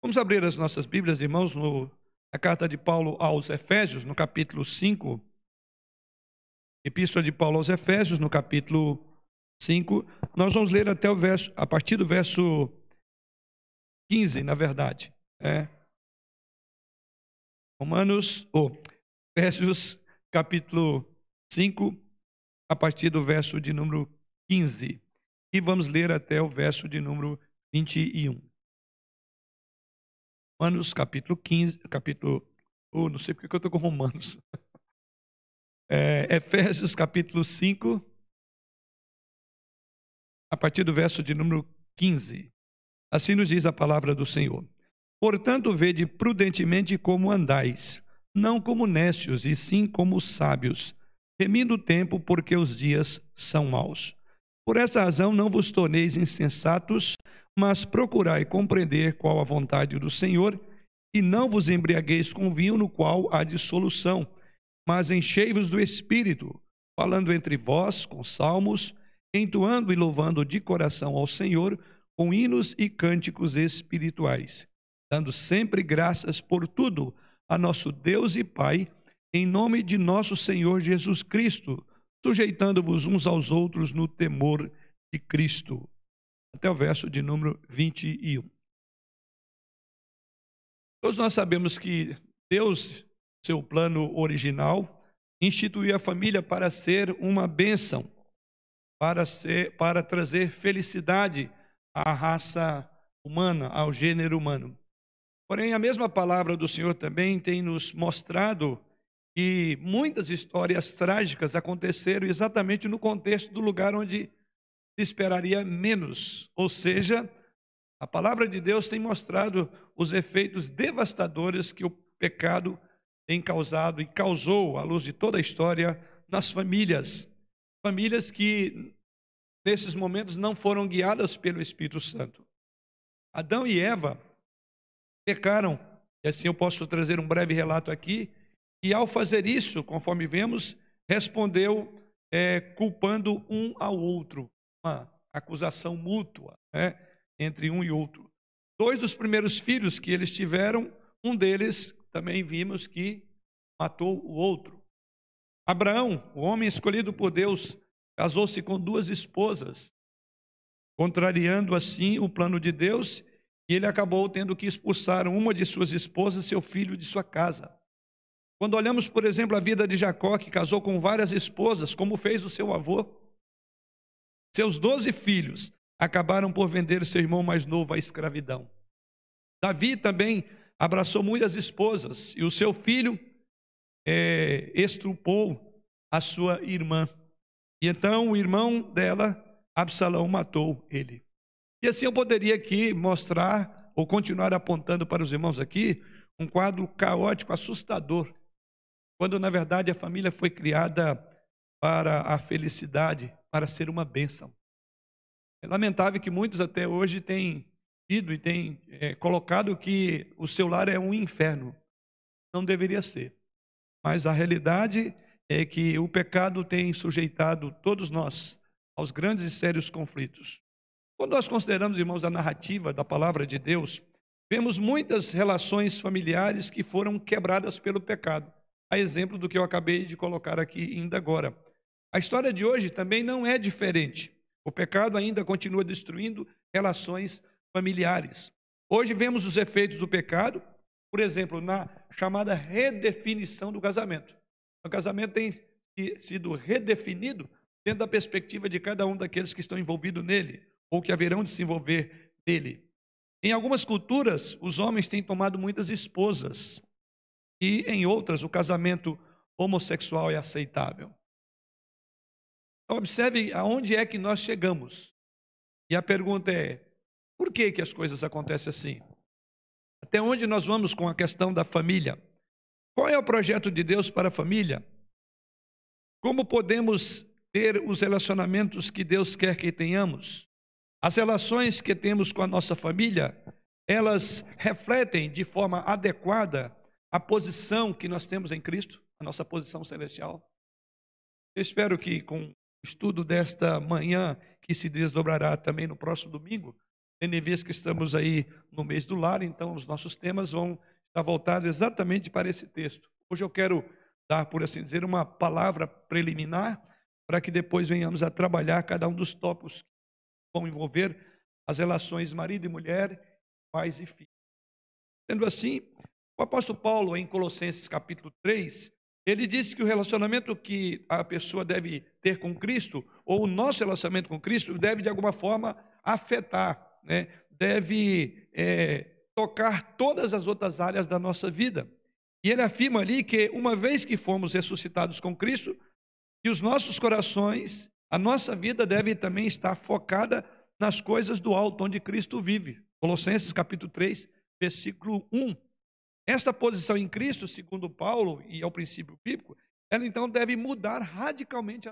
Vamos abrir as nossas Bíblias, irmãos, no, na carta de Paulo aos Efésios, no capítulo 5. Epístola de Paulo aos Efésios, no capítulo 5. Nós vamos ler até o verso, a partir do verso 15, na verdade. É. Romanos, ou oh, Efésios, capítulo 5, a partir do verso de número 15. E vamos ler até o verso de número 21. Romanos capítulo 15, capítulo. Oh, não sei porque eu estou com Romanos. É, Efésios capítulo 5, a partir do verso de número 15. Assim nos diz a palavra do Senhor. Portanto, vede prudentemente como andais, não como necios, e sim como sábios, remindo o tempo, porque os dias são maus. Por essa razão, não vos torneis insensatos, mas procurai compreender qual a vontade do Senhor, e não vos embriagueis com vinho no qual há dissolução, mas enchei-vos do Espírito, falando entre vós com salmos, entoando e louvando de coração ao Senhor com hinos e cânticos espirituais, dando sempre graças por tudo a nosso Deus e Pai, em nome de nosso Senhor Jesus Cristo, sujeitando-vos uns aos outros no temor de Cristo até o verso de número 21. Todos nós sabemos que Deus, seu plano original, instituiu a família para ser uma bênção, para, ser, para trazer felicidade à raça humana, ao gênero humano. Porém, a mesma palavra do Senhor também tem nos mostrado que muitas histórias trágicas aconteceram exatamente no contexto do lugar onde esperaria menos. Ou seja, a palavra de Deus tem mostrado os efeitos devastadores que o pecado tem causado e causou, à luz de toda a história, nas famílias. Famílias que, nesses momentos, não foram guiadas pelo Espírito Santo. Adão e Eva pecaram, e assim eu posso trazer um breve relato aqui, e ao fazer isso, conforme vemos, respondeu é, culpando um ao outro uma acusação mútua né, entre um e outro. Dois dos primeiros filhos que eles tiveram, um deles também vimos que matou o outro. Abraão, o homem escolhido por Deus, casou-se com duas esposas, contrariando assim o plano de Deus, e ele acabou tendo que expulsar uma de suas esposas, seu filho de sua casa. Quando olhamos, por exemplo, a vida de Jacó, que casou com várias esposas, como fez o seu avô, seus doze filhos acabaram por vender seu irmão mais novo à escravidão. Davi também abraçou muitas esposas e o seu filho é, estrupou a sua irmã. E então o irmão dela, Absalão, matou ele. E assim eu poderia aqui mostrar, ou continuar apontando para os irmãos aqui, um quadro caótico, assustador, quando na verdade a família foi criada para a felicidade, para ser uma bênção. É lamentável que muitos até hoje têm tido e têm é, colocado que o seu lar é um inferno. Não deveria ser. Mas a realidade é que o pecado tem sujeitado todos nós aos grandes e sérios conflitos. Quando nós consideramos, irmãos, a narrativa da palavra de Deus, vemos muitas relações familiares que foram quebradas pelo pecado. A exemplo do que eu acabei de colocar aqui ainda agora. A história de hoje também não é diferente. O pecado ainda continua destruindo relações familiares. Hoje vemos os efeitos do pecado, por exemplo, na chamada redefinição do casamento. O casamento tem sido redefinido dentro da perspectiva de cada um daqueles que estão envolvidos nele, ou que haverão de se envolver nele. Em algumas culturas, os homens têm tomado muitas esposas, e em outras, o casamento homossexual é aceitável. Observe aonde é que nós chegamos. E a pergunta é: por que, que as coisas acontecem assim? Até onde nós vamos com a questão da família? Qual é o projeto de Deus para a família? Como podemos ter os relacionamentos que Deus quer que tenhamos? As relações que temos com a nossa família, elas refletem de forma adequada a posição que nós temos em Cristo, a nossa posição celestial? Eu espero que com estudo desta manhã, que se desdobrará também no próximo domingo, tendo vez que estamos aí no mês do lar, então os nossos temas vão estar voltados exatamente para esse texto. Hoje eu quero dar, por assim dizer, uma palavra preliminar para que depois venhamos a trabalhar cada um dos tópicos que vão envolver as relações marido e mulher, pais e filhos. Sendo assim, o apóstolo Paulo, em Colossenses capítulo 3, ele disse que o relacionamento que a pessoa deve ter com Cristo, ou o nosso relacionamento com Cristo, deve de alguma forma afetar, né? deve é, tocar todas as outras áreas da nossa vida. E ele afirma ali que, uma vez que fomos ressuscitados com Cristo, que os nossos corações, a nossa vida deve também estar focada nas coisas do alto, onde Cristo vive. Colossenses capítulo 3, versículo 1. Esta posição em Cristo, segundo Paulo, e é o princípio bíblico, ela então deve mudar radicalmente.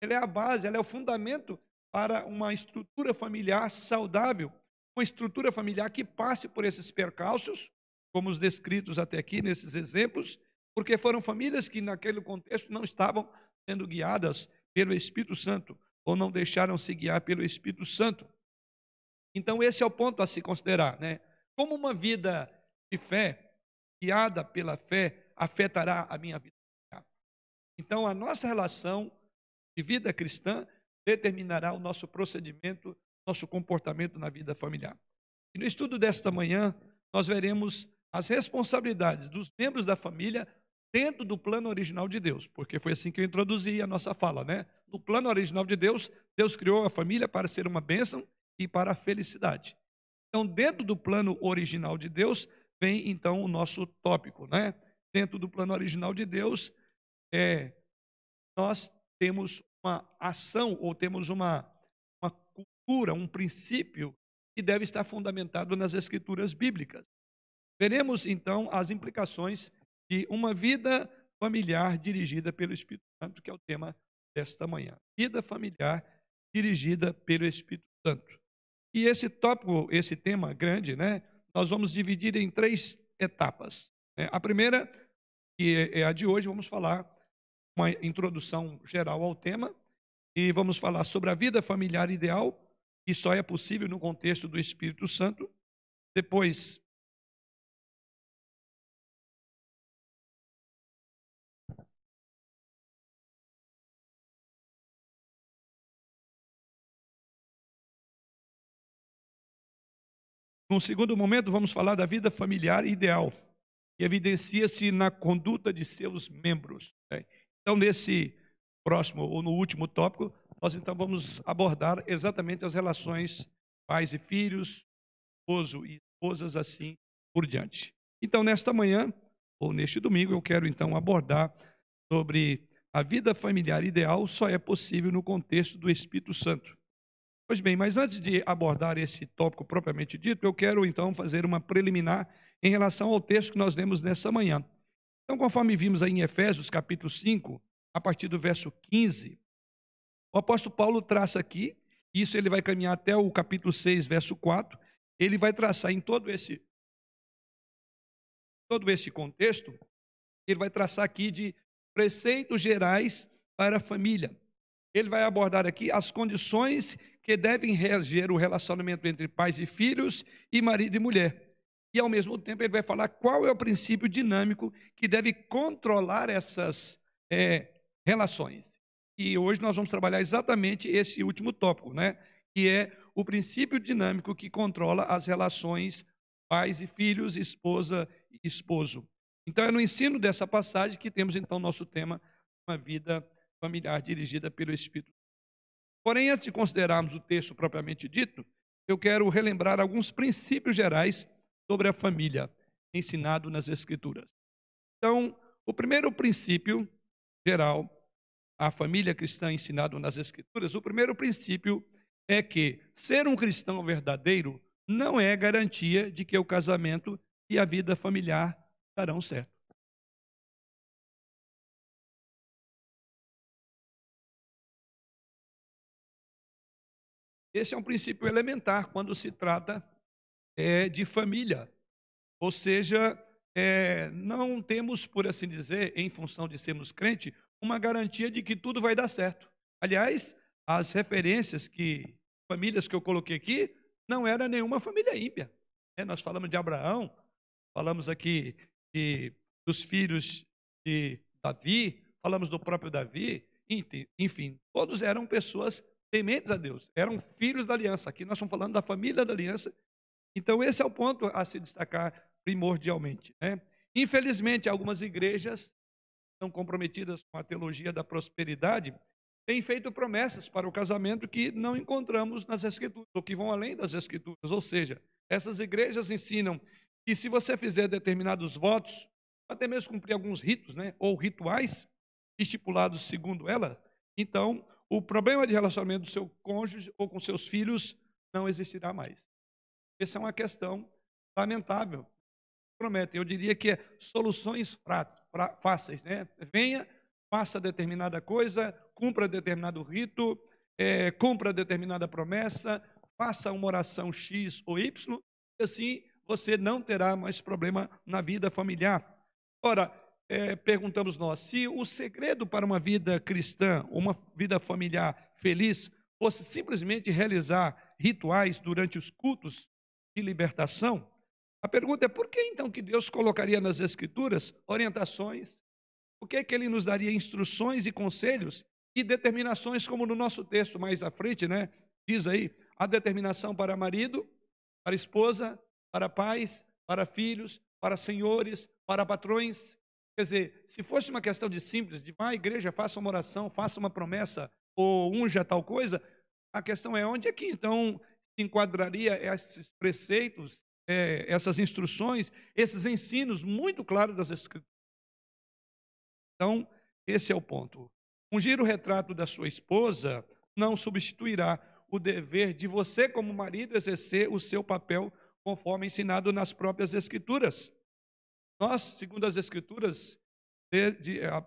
Ela é a base, ela é o fundamento para uma estrutura familiar saudável, uma estrutura familiar que passe por esses percalços, como os descritos até aqui nesses exemplos, porque foram famílias que naquele contexto não estavam sendo guiadas pelo Espírito Santo, ou não deixaram se guiar pelo Espírito Santo. Então, esse é o ponto a se considerar, né? Como uma vida de fé, guiada pela fé, afetará a minha vida. Então, a nossa relação de vida cristã determinará o nosso procedimento, nosso comportamento na vida familiar. E no estudo desta manhã, nós veremos as responsabilidades dos membros da família dentro do plano original de Deus, porque foi assim que eu introduzi a nossa fala, né? No plano original de Deus, Deus criou a família para ser uma bênção e para a felicidade. Então, dentro do plano original de Deus, vem então o nosso tópico, né? Dentro do plano original de Deus, é, nós temos uma ação ou temos uma, uma cultura, um princípio que deve estar fundamentado nas escrituras bíblicas. Veremos então as implicações de uma vida familiar dirigida pelo Espírito Santo, que é o tema desta manhã. Vida familiar dirigida pelo Espírito Santo. E esse tópico, esse tema grande, né, nós vamos dividir em três etapas. Né? A primeira, que é a de hoje, vamos falar uma introdução geral ao tema e vamos falar sobre a vida familiar ideal, que só é possível no contexto do Espírito Santo. Depois, Num segundo momento, vamos falar da vida familiar ideal, que evidencia-se na conduta de seus membros. Né? Então, nesse próximo ou no último tópico, nós então vamos abordar exatamente as relações pais e filhos, esposo e esposas, assim por diante. Então, nesta manhã, ou neste domingo, eu quero então abordar sobre a vida familiar ideal só é possível no contexto do Espírito Santo. Pois bem, mas antes de abordar esse tópico propriamente dito, eu quero então fazer uma preliminar em relação ao texto que nós lemos nessa manhã. Então, conforme vimos aí em Efésios, capítulo 5, a partir do verso 15, o apóstolo Paulo traça aqui, isso ele vai caminhar até o capítulo 6, verso 4, ele vai traçar em todo esse todo esse contexto, ele vai traçar aqui de preceitos gerais para a família. Ele vai abordar aqui as condições que devem reger o relacionamento entre pais e filhos e marido e mulher. E, ao mesmo tempo, ele vai falar qual é o princípio dinâmico que deve controlar essas é, relações. E hoje nós vamos trabalhar exatamente esse último tópico, né? que é o princípio dinâmico que controla as relações pais e filhos, esposa e esposo. Então, é no ensino dessa passagem que temos, então, nosso tema, uma vida familiar dirigida pelo Espírito Porém, antes de considerarmos o texto propriamente dito, eu quero relembrar alguns princípios gerais sobre a família ensinado nas Escrituras. Então, o primeiro princípio geral, a família cristã ensinado nas Escrituras, o primeiro princípio é que ser um cristão verdadeiro não é garantia de que o casamento e a vida familiar darão certo. Esse é um princípio elementar quando se trata é, de família. Ou seja, é, não temos, por assim dizer, em função de sermos crente, uma garantia de que tudo vai dar certo. Aliás, as referências que famílias que eu coloquei aqui não era nenhuma família ímpia. É, nós falamos de Abraão, falamos aqui de, dos filhos de Davi, falamos do próprio Davi, enfim, todos eram pessoas tementes a Deus, eram filhos da aliança. Aqui nós estamos falando da família da aliança. Então, esse é o ponto a se destacar primordialmente. Né? Infelizmente, algumas igrejas estão comprometidas com a teologia da prosperidade têm feito promessas para o casamento que não encontramos nas Escrituras, ou que vão além das Escrituras. Ou seja, essas igrejas ensinam que se você fizer determinados votos, até mesmo cumprir alguns ritos, né, ou rituais estipulados segundo ela, então o problema de relacionamento do seu cônjuge ou com seus filhos não existirá mais. Essa é uma questão lamentável. Promete, eu diria que é soluções fáceis, né? Venha, faça determinada coisa, cumpra determinado rito, é, cumpra determinada promessa, faça uma oração X ou Y, e assim você não terá mais problema na vida familiar. Ora, é, perguntamos nós, se o segredo para uma vida cristã, uma vida familiar feliz, fosse simplesmente realizar rituais durante os cultos de libertação, a pergunta é por que então que Deus colocaria nas Escrituras orientações o que, que ele nos daria instruções e conselhos e determinações, como no nosso texto mais à frente, né? Diz aí, a determinação para marido, para esposa, para pais, para filhos, para senhores, para patrões. Quer dizer, se fosse uma questão de simples, de vá à igreja, faça uma oração, faça uma promessa, ou unja tal coisa, a questão é onde é que então se enquadraria esses preceitos, é, essas instruções, esses ensinos muito claros das Escrituras. Então, esse é o ponto. Ungir o retrato da sua esposa não substituirá o dever de você, como marido, exercer o seu papel conforme ensinado nas próprias Escrituras. Nós, segundo as Escrituras,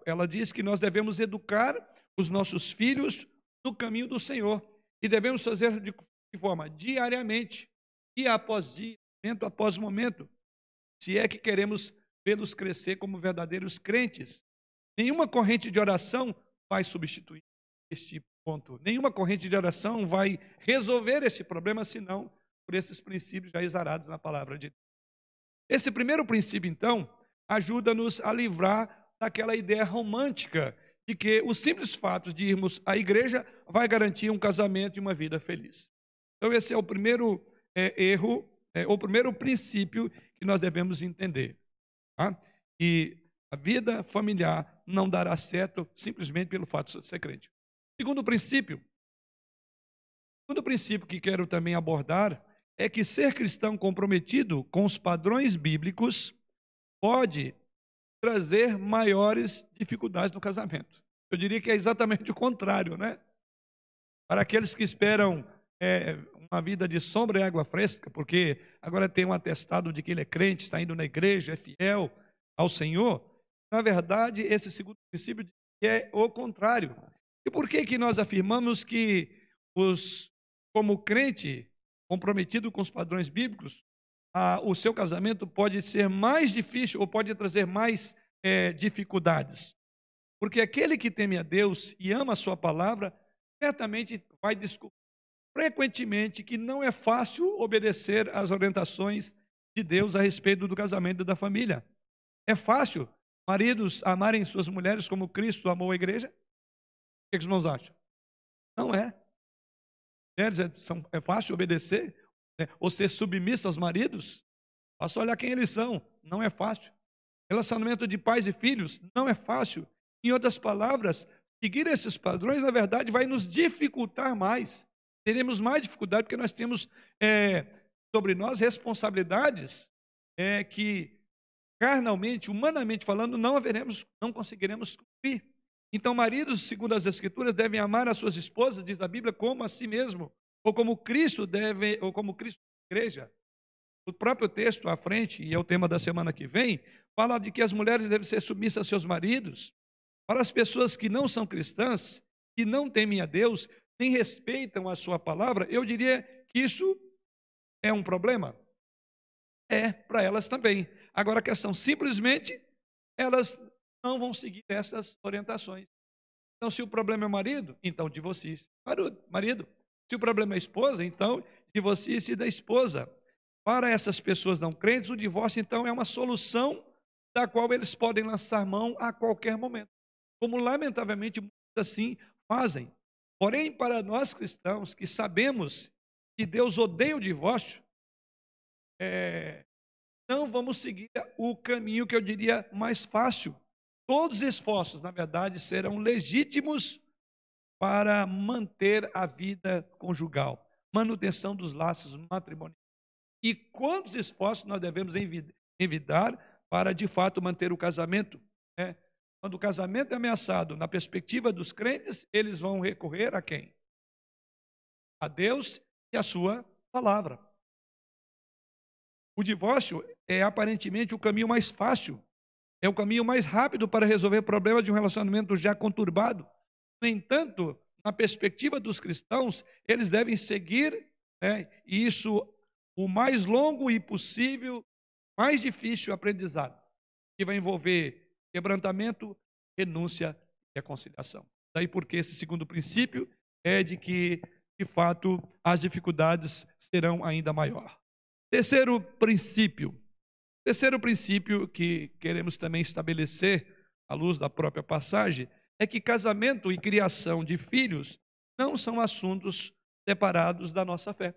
ela diz que nós devemos educar os nossos filhos no caminho do Senhor e devemos fazer de forma? Diariamente, dia após dia, momento após momento, se é que queremos vê-los crescer como verdadeiros crentes. Nenhuma corrente de oração vai substituir este ponto. Nenhuma corrente de oração vai resolver esse problema, senão por esses princípios já exarados na palavra de Deus. Esse primeiro princípio, então, ajuda-nos a livrar daquela ideia romântica de que o simples fato de irmos à igreja vai garantir um casamento e uma vida feliz. Então, esse é o primeiro é, erro, é, o primeiro princípio que nós devemos entender. Tá? E a vida familiar não dará certo simplesmente pelo fato de ser crente. Segundo princípio, segundo princípio que quero também abordar é que ser cristão comprometido com os padrões bíblicos pode trazer maiores dificuldades no casamento. Eu diria que é exatamente o contrário, né? Para aqueles que esperam é, uma vida de sombra e água fresca, porque agora tem um atestado de que ele é crente, está indo na igreja, é fiel ao Senhor, na verdade, esse segundo princípio é o contrário. E por que, que nós afirmamos que, os, como crente comprometido com os padrões bíblicos, o seu casamento pode ser mais difícil ou pode trazer mais é, dificuldades? Porque aquele que teme a Deus e ama a sua palavra, certamente vai descobrir frequentemente que não é fácil obedecer às orientações de Deus a respeito do casamento e da família. É fácil maridos amarem suas mulheres como Cristo amou a igreja? O que, os irmãos acham? Não é. Mulheres é, são, é fácil obedecer né? ou ser submissa aos maridos? Basta olhar quem eles são. Não é fácil. Relacionamento de pais e filhos não é fácil. Em outras palavras, seguir esses padrões, na verdade, vai nos dificultar mais. Teremos mais dificuldade porque nós temos é, sobre nós responsabilidades é, que carnalmente, humanamente falando, não haveremos, não conseguiremos cumprir. Então, maridos, segundo as Escrituras, devem amar as suas esposas, diz a Bíblia, como a si mesmo, ou como Cristo deve, ou como Cristo igreja. O próprio texto à frente, e é o tema da semana que vem, fala de que as mulheres devem ser submissas a seus maridos. Para as pessoas que não são cristãs, que não temem a Deus, nem respeitam a sua palavra, eu diria que isso é um problema. É para elas também. Agora a questão, simplesmente, elas não vão seguir essas orientações. Então, se o problema é o marido, então divorcie. Marido. Se o problema é a esposa, então divorcie-se da esposa. Para essas pessoas não crentes, o divórcio então é uma solução da qual eles podem lançar mão a qualquer momento. Como lamentavelmente muitos assim fazem. Porém, para nós cristãos que sabemos que Deus odeia o divórcio, é, não vamos seguir o caminho que eu diria mais fácil. Todos os esforços, na verdade, serão legítimos para manter a vida conjugal, manutenção dos laços matrimoniais. E quantos esforços nós devemos envidar para, de fato, manter o casamento? Né? Quando o casamento é ameaçado, na perspectiva dos crentes, eles vão recorrer a quem? A Deus e a sua palavra. O divórcio é aparentemente o caminho mais fácil, é o caminho mais rápido para resolver problemas de um relacionamento já conturbado. No entanto, na perspectiva dos cristãos, eles devem seguir, né, isso o mais longo e possível, mais difícil aprendizado, que vai envolver quebrantamento, renúncia e reconciliação. Daí porque esse segundo princípio é de que, de fato, as dificuldades serão ainda maior. Terceiro princípio. Terceiro princípio que queremos também estabelecer, à luz da própria passagem, é que casamento e criação de filhos não são assuntos separados da nossa fé.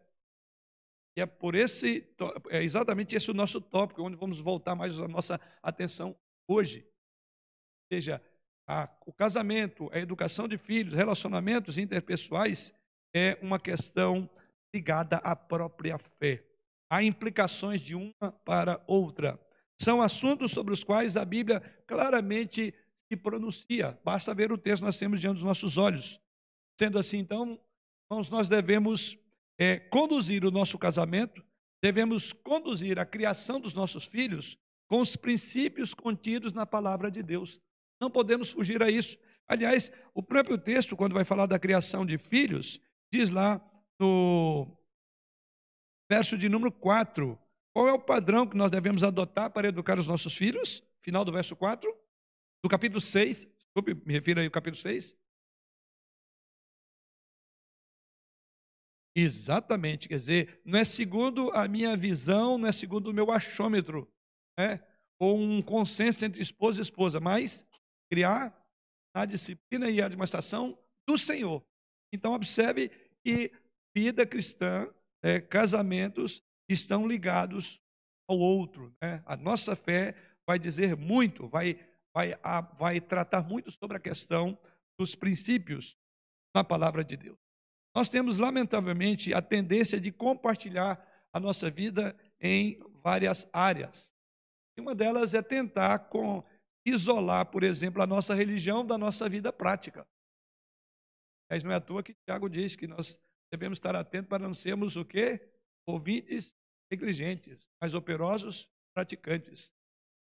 E é por esse, é exatamente esse o nosso tópico, onde vamos voltar mais a nossa atenção hoje. Ou seja, a, o casamento, a educação de filhos, relacionamentos interpessoais é uma questão ligada à própria fé. Há implicações de uma para outra. São assuntos sobre os quais a Bíblia claramente se pronuncia. Basta ver o texto que nós temos diante dos nossos olhos. Sendo assim, então, irmãos, nós devemos é, conduzir o nosso casamento, devemos conduzir a criação dos nossos filhos com os princípios contidos na palavra de Deus. Não podemos fugir a isso. Aliás, o próprio texto, quando vai falar da criação de filhos, diz lá no verso de número 4, qual é o padrão que nós devemos adotar para educar os nossos filhos? Final do verso 4, do capítulo 6, desculpe, me refiro aí ao capítulo 6. Exatamente, quer dizer, não é segundo a minha visão, não é segundo o meu achômetro, né? ou um consenso entre esposa e esposa, mas criar a disciplina e a administração do Senhor. Então, observe que vida cristã, é, casamentos estão ligados ao outro. Né? A nossa fé vai dizer muito, vai, vai, a, vai tratar muito sobre a questão dos princípios na palavra de Deus. Nós temos, lamentavelmente, a tendência de compartilhar a nossa vida em várias áreas. E uma delas é tentar com, isolar, por exemplo, a nossa religião da nossa vida prática. Mas não é à toa que Tiago diz que nós devemos estar atentos para não sermos o quê? Ouvintes negligentes, mas operosos praticantes.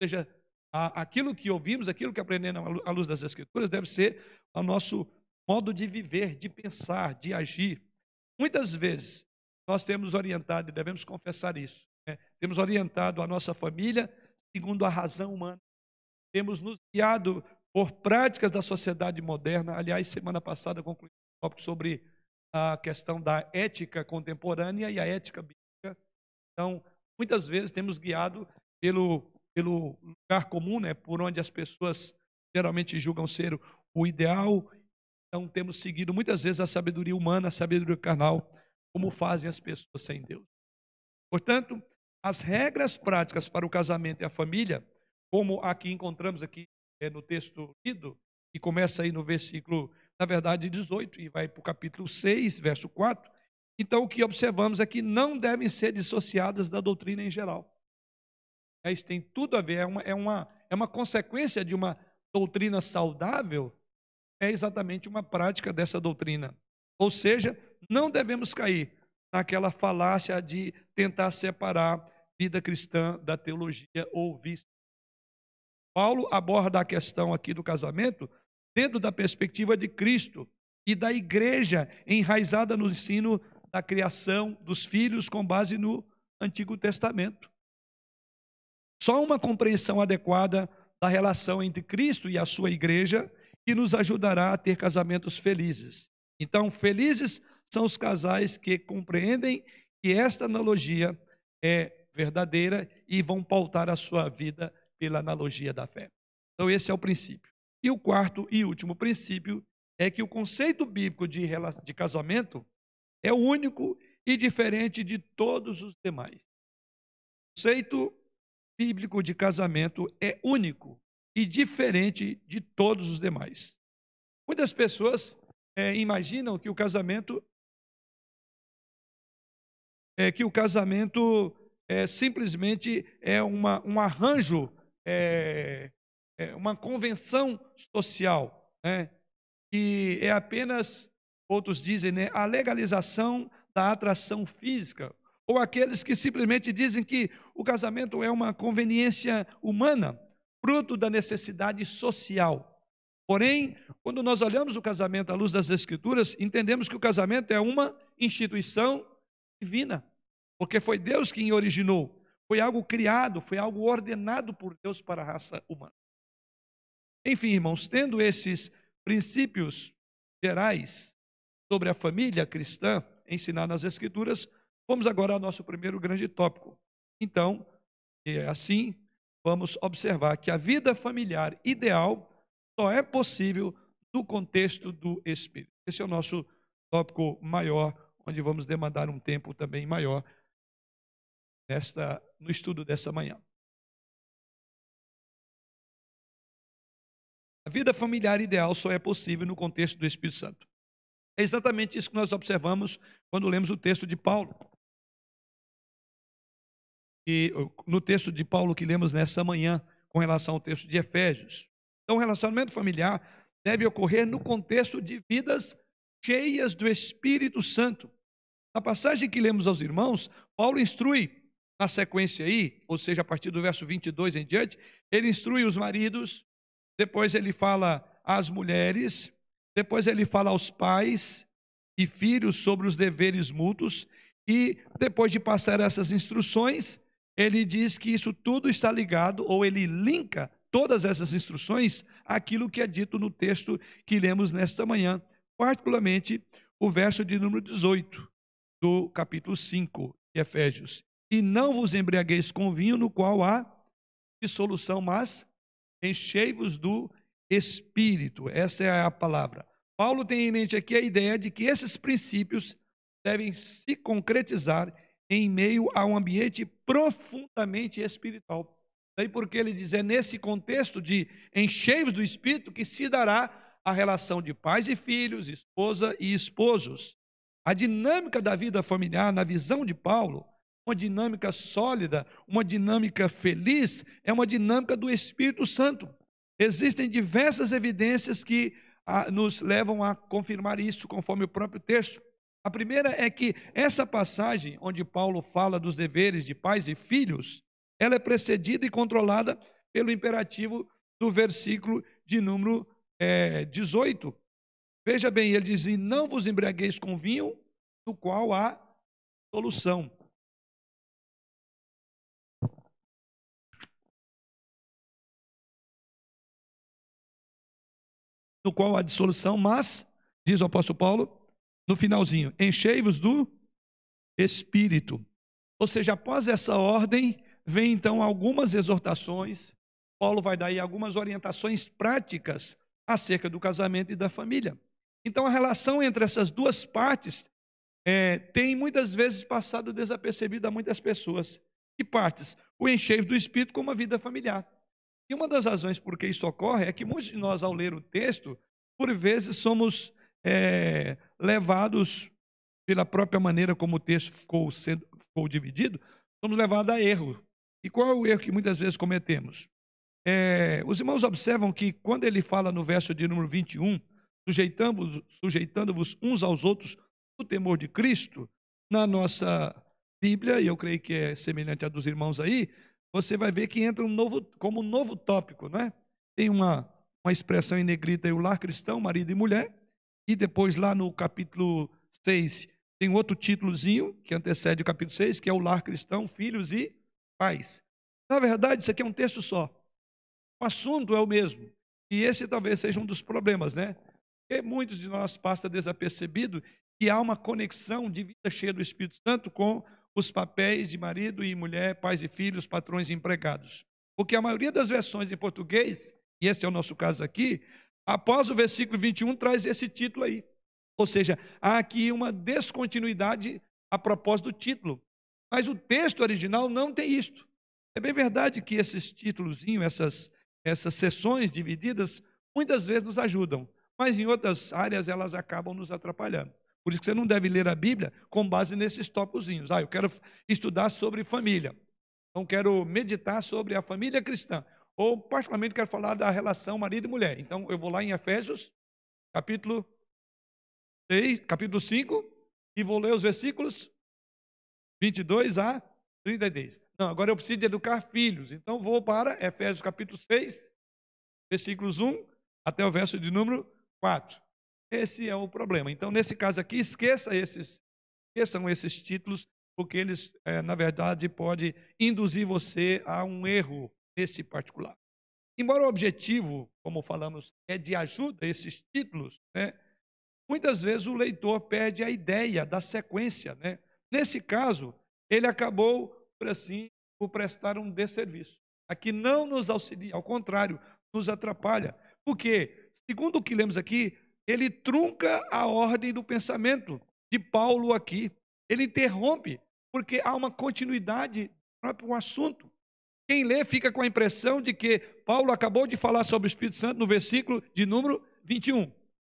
Ou seja, aquilo que ouvimos, aquilo que aprendemos à luz das Escrituras, deve ser o nosso modo de viver, de pensar, de agir. Muitas vezes nós temos orientado, e devemos confessar isso, né? temos orientado a nossa família segundo a razão humana. Temos nos guiado por práticas da sociedade moderna. Aliás, semana passada concluí um tópico sobre a questão da ética contemporânea e a ética bíblica. Então, muitas vezes temos guiado pelo, pelo lugar comum, né, por onde as pessoas geralmente julgam ser o ideal então, temos seguido muitas vezes a sabedoria humana, a sabedoria carnal, como fazem as pessoas sem Deus. Portanto, as regras práticas para o casamento e a família, como aqui encontramos aqui é, no texto lido, que começa aí no versículo, na verdade, 18 e vai para o capítulo 6, verso 4. Então, o que observamos é que não devem ser dissociadas da doutrina em geral. Isso tem tudo a ver, é uma, é, uma, é uma consequência de uma doutrina saudável é exatamente uma prática dessa doutrina. Ou seja, não devemos cair naquela falácia de tentar separar vida cristã da teologia ou vista. Paulo aborda a questão aqui do casamento dentro da perspectiva de Cristo e da igreja enraizada no ensino da criação dos filhos com base no Antigo Testamento. Só uma compreensão adequada da relação entre Cristo e a sua igreja que nos ajudará a ter casamentos felizes. Então, felizes são os casais que compreendem que esta analogia é verdadeira e vão pautar a sua vida pela analogia da fé. Então, esse é o princípio. E o quarto e último princípio é que o conceito bíblico de, de casamento é único e diferente de todos os demais. O conceito bíblico de casamento é único e diferente de todos os demais. Muitas pessoas é, imaginam que o casamento é que o casamento é, simplesmente é uma, um arranjo, é, é uma convenção social, né? que é apenas, outros dizem, né, a legalização da atração física, ou aqueles que simplesmente dizem que o casamento é uma conveniência humana, fruto da necessidade social. Porém, quando nós olhamos o casamento à luz das Escrituras, entendemos que o casamento é uma instituição divina, porque foi Deus quem originou, foi algo criado, foi algo ordenado por Deus para a raça humana. Enfim, irmãos, tendo esses princípios gerais sobre a família cristã ensinada nas Escrituras, vamos agora ao nosso primeiro grande tópico. Então, assim, vamos observar que a vida familiar ideal só é possível no contexto do Espírito. Esse é o nosso tópico maior, onde vamos demandar um tempo também maior nesta, no estudo dessa manhã. A vida familiar ideal só é possível no contexto do Espírito Santo. É exatamente isso que nós observamos quando lemos o texto de Paulo. E no texto de Paulo que lemos nessa manhã, com relação ao texto de Efésios. Então, o relacionamento familiar deve ocorrer no contexto de vidas cheias do Espírito Santo. Na passagem que lemos aos irmãos, Paulo instrui, na sequência aí, ou seja, a partir do verso 22 em diante, ele instrui os maridos depois ele fala às mulheres, depois ele fala aos pais e filhos sobre os deveres mútuos, e depois de passar essas instruções, ele diz que isso tudo está ligado, ou ele linka todas essas instruções àquilo que é dito no texto que lemos nesta manhã, particularmente o verso de número 18 do capítulo 5 de Efésios. E não vos embriagueis com vinho, no qual há dissolução, mas enchei-vos do Espírito. Essa é a palavra. Paulo tem em mente aqui a ideia de que esses princípios devem se concretizar em meio a um ambiente profundamente espiritual. Daí porque ele diz, é nesse contexto de encheios do Espírito que se dará a relação de pais e filhos, esposa e esposos. A dinâmica da vida familiar, na visão de Paulo, uma dinâmica sólida, uma dinâmica feliz, é uma dinâmica do Espírito Santo. Existem diversas evidências que ah, nos levam a confirmar isso, conforme o próprio texto. A primeira é que essa passagem, onde Paulo fala dos deveres de pais e filhos, ela é precedida e controlada pelo imperativo do versículo de número é, 18. Veja bem, ele diz: E não vos embriagueis com vinho, no qual há solução. No qual há dissolução, mas, diz o apóstolo Paulo, no finalzinho, enchei-vos do Espírito. Ou seja, após essa ordem, vem então algumas exortações. Paulo vai dar aí algumas orientações práticas acerca do casamento e da família. Então, a relação entre essas duas partes é, tem muitas vezes passado desapercebida a muitas pessoas. Que partes? O encheio do espírito com uma vida familiar. E uma das razões por que isso ocorre é que muitos de nós, ao ler o texto, por vezes somos é, levados pela própria maneira como o texto ficou, sendo, ficou dividido, somos levados a erro. E qual é o erro que muitas vezes cometemos? É, os irmãos observam que quando ele fala no verso de número 21, sujeitando-vos sujeitando uns aos outros no temor de Cristo, na nossa Bíblia, e eu creio que é semelhante à dos irmãos aí, você vai ver que entra um novo, como um novo tópico, não é? Tem uma, uma expressão em negrita aí, o lar cristão, marido e mulher, e depois lá no capítulo 6 tem outro títulozinho que antecede o capítulo 6, que é o lar cristão, filhos e pais. Na verdade, isso aqui é um texto só. O assunto é o mesmo. E esse talvez seja um dos problemas, né? Porque muitos de nós passa desapercebido que há uma conexão de vida cheia do Espírito Santo com os papéis de marido e mulher, pais e filhos, patrões e empregados. Porque a maioria das versões em português, e esse é o nosso caso aqui, após o versículo 21 traz esse título aí. Ou seja, há aqui uma descontinuidade a propósito do título. Mas o texto original não tem isto. É bem verdade que esses títulos, essas, essas sessões divididas, muitas vezes nos ajudam, mas em outras áreas elas acabam nos atrapalhando. Por isso que você não deve ler a Bíblia com base nesses tópicos. Ah, eu quero estudar sobre família. Então, quero meditar sobre a família cristã. Ou, particularmente, quero falar da relação marido e mulher. Então, eu vou lá em Efésios, capítulo 6, capítulo 5, e vou ler os versículos 22 a 33. Não, agora eu preciso educar filhos. Então, vou para Efésios, capítulo 6, versículos 1 até o verso de número 4. Esse é o problema. Então, nesse caso aqui, esqueça esses, esqueçam esses títulos, porque eles, é, na verdade, podem induzir você a um erro nesse particular. Embora o objetivo, como falamos, é de ajuda, esses títulos, né, muitas vezes o leitor perde a ideia da sequência. Né? Nesse caso, ele acabou, por assim, por prestar um desserviço. Aqui não nos auxilia, ao contrário, nos atrapalha. Porque, segundo o que lemos aqui, ele trunca a ordem do pensamento de Paulo aqui. Ele interrompe, porque há uma continuidade para o assunto. Quem lê fica com a impressão de que Paulo acabou de falar sobre o Espírito Santo no versículo de número 21.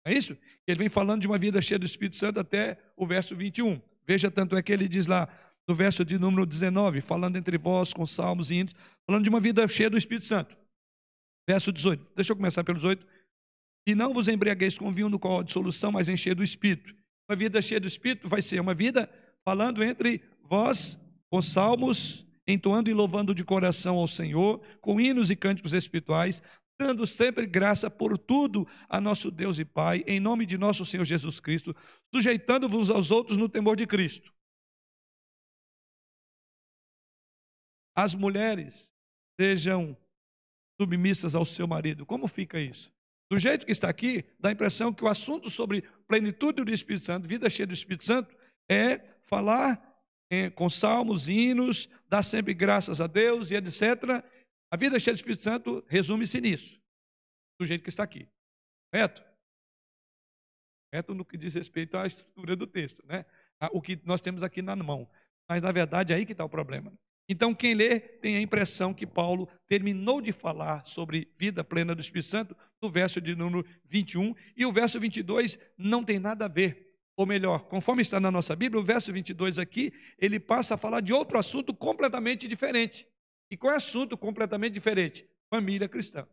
É isso? Ele vem falando de uma vida cheia do Espírito Santo até o verso 21. Veja, tanto é que ele diz lá, no verso de número 19, falando entre vós com salmos e hinos, falando de uma vida cheia do Espírito Santo. Verso 18. Deixa eu começar pelo 18. E não vos embriagueis com vinho no qual há dissolução, mas encher do Espírito. Uma vida cheia do Espírito vai ser uma vida falando entre vós com salmos, entoando e louvando de coração ao Senhor, com hinos e cânticos espirituais, dando sempre graça por tudo a nosso Deus e Pai, em nome de nosso Senhor Jesus Cristo, sujeitando-vos aos outros no temor de Cristo. As mulheres sejam submissas ao seu marido. Como fica isso? Do jeito que está aqui, dá a impressão que o assunto sobre plenitude do Espírito Santo, vida cheia do Espírito Santo, é falar é, com salmos, hinos, dar sempre graças a Deus e etc. A vida cheia do Espírito Santo resume-se nisso, do jeito que está aqui. Correto? Correto no que diz respeito à estrutura do texto, né? O que nós temos aqui na mão. Mas, na verdade, é aí que está o problema. Então, quem lê tem a impressão que Paulo terminou de falar sobre vida plena do Espírito Santo no verso de número 21, e o verso 22 não tem nada a ver. Ou melhor, conforme está na nossa Bíblia, o verso 22 aqui, ele passa a falar de outro assunto completamente diferente. E qual é assunto completamente diferente? Família cristã.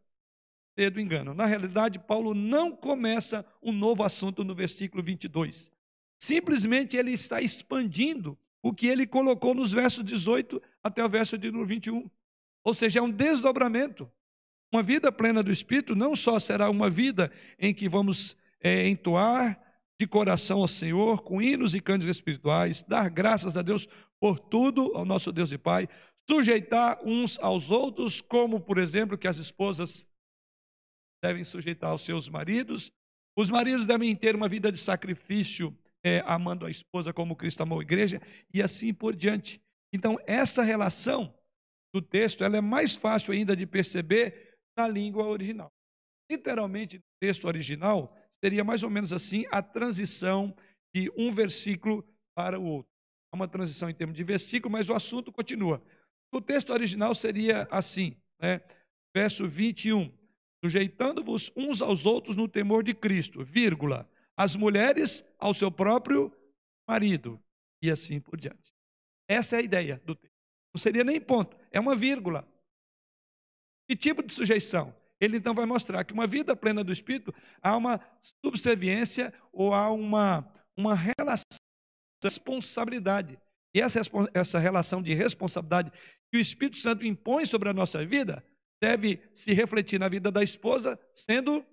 Dedo engano. Na realidade, Paulo não começa um novo assunto no versículo 22. Simplesmente ele está expandindo o que ele colocou nos versos 18 até o verso de número 21. Ou seja, é um desdobramento. Uma vida plena do Espírito não só será uma vida em que vamos é, entoar de coração ao Senhor, com hinos e cânticos espirituais, dar graças a Deus por tudo, ao nosso Deus e Pai, sujeitar uns aos outros, como, por exemplo, que as esposas devem sujeitar aos seus maridos, os maridos devem ter uma vida de sacrifício é, amando a esposa como Cristo amou a igreja, e assim por diante. Então, essa relação do texto ela é mais fácil ainda de perceber na língua original. Literalmente, no texto original, seria mais ou menos assim a transição de um versículo para o outro. É uma transição em termos de versículo, mas o assunto continua. No texto original seria assim, né? verso 21, sujeitando-vos uns aos outros no temor de Cristo, vírgula, as mulheres ao seu próprio marido, e assim por diante. Essa é a ideia do texto. Não seria nem ponto, é uma vírgula. Que tipo de sujeição? Ele então vai mostrar que uma vida plena do Espírito há uma subserviência ou há uma, uma relação de responsabilidade. E essa, essa relação de responsabilidade que o Espírito Santo impõe sobre a nossa vida deve se refletir na vida da esposa, sendo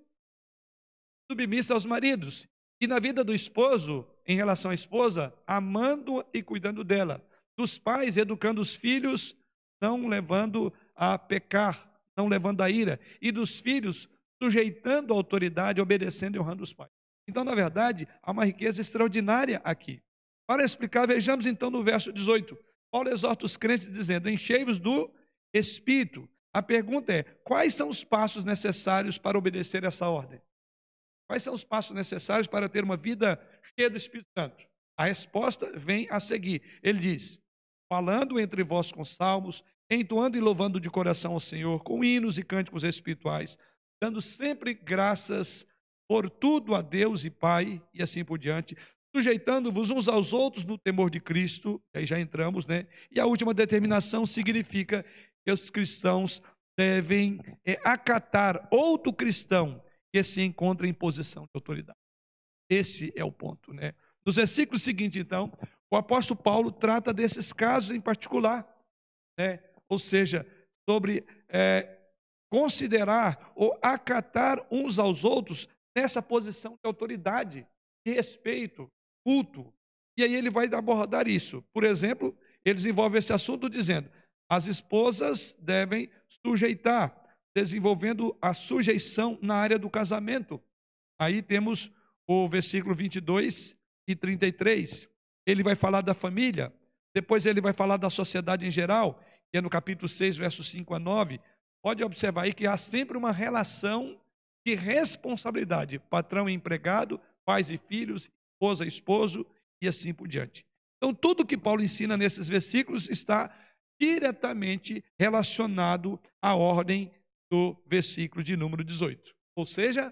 submissa aos maridos. E na vida do esposo, em relação à esposa, amando e cuidando dela. Dos pais, educando os filhos, não levando a pecar, não levando a ira. E dos filhos, sujeitando a autoridade, obedecendo e honrando os pais. Então, na verdade, há uma riqueza extraordinária aqui. Para explicar, vejamos então no verso 18. Paulo exorta os crentes dizendo: Enchei-vos do Espírito. A pergunta é: quais são os passos necessários para obedecer essa ordem? Quais são os passos necessários para ter uma vida cheia do Espírito Santo? A resposta vem a seguir. Ele diz: falando entre vós com salmos, entoando e louvando de coração ao Senhor, com hinos e cânticos espirituais, dando sempre graças por tudo a Deus e Pai, e assim por diante, sujeitando-vos uns aos outros no temor de Cristo, aí já entramos, né? E a última determinação significa que os cristãos devem é, acatar outro cristão que se encontra em posição de autoridade. Esse é o ponto, né? Nos versículos seguintes, então, o apóstolo Paulo trata desses casos em particular, né? Ou seja, sobre é, considerar ou acatar uns aos outros nessa posição de autoridade, de respeito, culto. E aí ele vai abordar isso. Por exemplo, ele desenvolve esse assunto dizendo: as esposas devem sujeitar, desenvolvendo a sujeição na área do casamento. Aí temos o versículo 22 e 33. Ele vai falar da família, depois ele vai falar da sociedade em geral, que é no capítulo 6, versos 5 a 9. Pode observar aí que há sempre uma relação de responsabilidade, patrão e empregado, pais e filhos, esposa, esposo e assim por diante. Então, tudo que Paulo ensina nesses versículos está diretamente relacionado à ordem do versículo de número 18. Ou seja,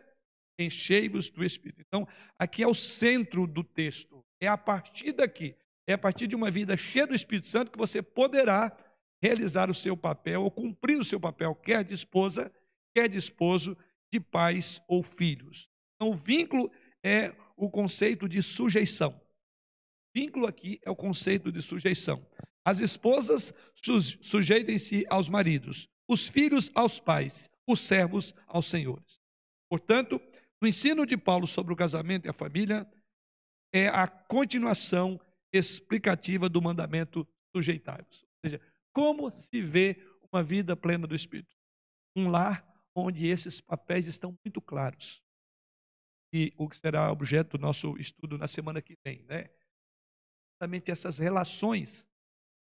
enchei-vos do Espírito. Então, aqui é o centro do texto. É a partir daqui, é a partir de uma vida cheia do Espírito Santo que você poderá realizar o seu papel ou cumprir o seu papel, quer de esposa, quer de esposo, de pais ou filhos. Então, o vínculo é o conceito de sujeição. Vínculo aqui é o conceito de sujeição. As esposas sujeitem-se aos maridos, os filhos aos pais, os servos aos senhores. Portanto, no ensino de Paulo sobre o casamento e a família, é a continuação explicativa do mandamento sujeitai-vos. Ou seja, como se vê uma vida plena do Espírito? Um lar onde esses papéis estão muito claros. E o que será objeto do nosso estudo na semana que vem, né? Exatamente essas relações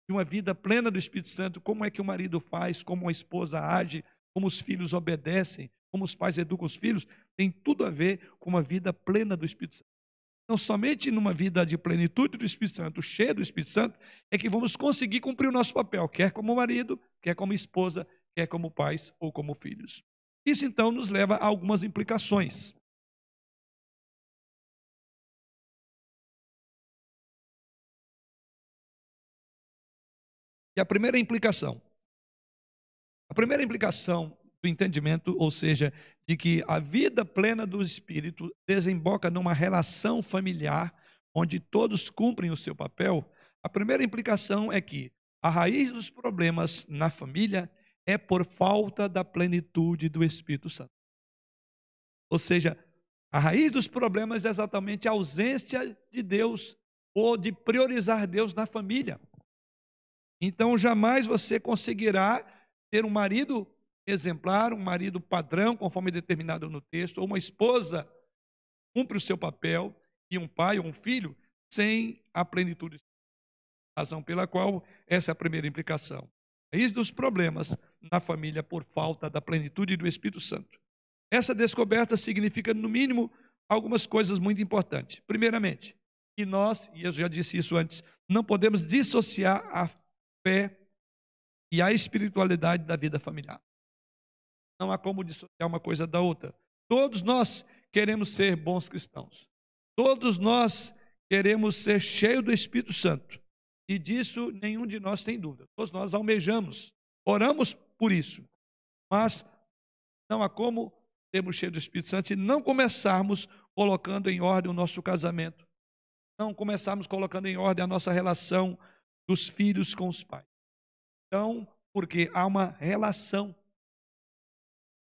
de uma vida plena do Espírito Santo, como é que o marido faz, como a esposa age, como os filhos obedecem, como os pais educam os filhos, tem tudo a ver com uma vida plena do Espírito Santo. Então, somente numa vida de plenitude do Espírito Santo, cheia do Espírito Santo, é que vamos conseguir cumprir o nosso papel, quer como marido, quer como esposa, quer como pais ou como filhos. Isso então nos leva a algumas implicações. E a primeira implicação. A primeira implicação do entendimento, ou seja, de que a vida plena do Espírito desemboca numa relação familiar onde todos cumprem o seu papel, a primeira implicação é que a raiz dos problemas na família é por falta da plenitude do Espírito Santo. Ou seja, a raiz dos problemas é exatamente a ausência de Deus ou de priorizar Deus na família. Então, jamais você conseguirá ter um marido exemplar, um marido padrão, conforme determinado no texto, ou uma esposa cumpre o seu papel, e um pai ou um filho, sem a plenitude. Razão pela qual essa é a primeira implicação. Raiz dos problemas na família por falta da plenitude do Espírito Santo. Essa descoberta significa, no mínimo, algumas coisas muito importantes. Primeiramente, que nós, e eu já disse isso antes, não podemos dissociar a fé e a espiritualidade da vida familiar. Não há como dissociar uma coisa da outra. Todos nós queremos ser bons cristãos. Todos nós queremos ser cheios do Espírito Santo. E disso nenhum de nós tem dúvida. Todos nós almejamos, oramos por isso. Mas não há como sermos cheios do Espírito Santo se não começarmos colocando em ordem o nosso casamento. Não começarmos colocando em ordem a nossa relação dos filhos com os pais. Então, porque há uma relação.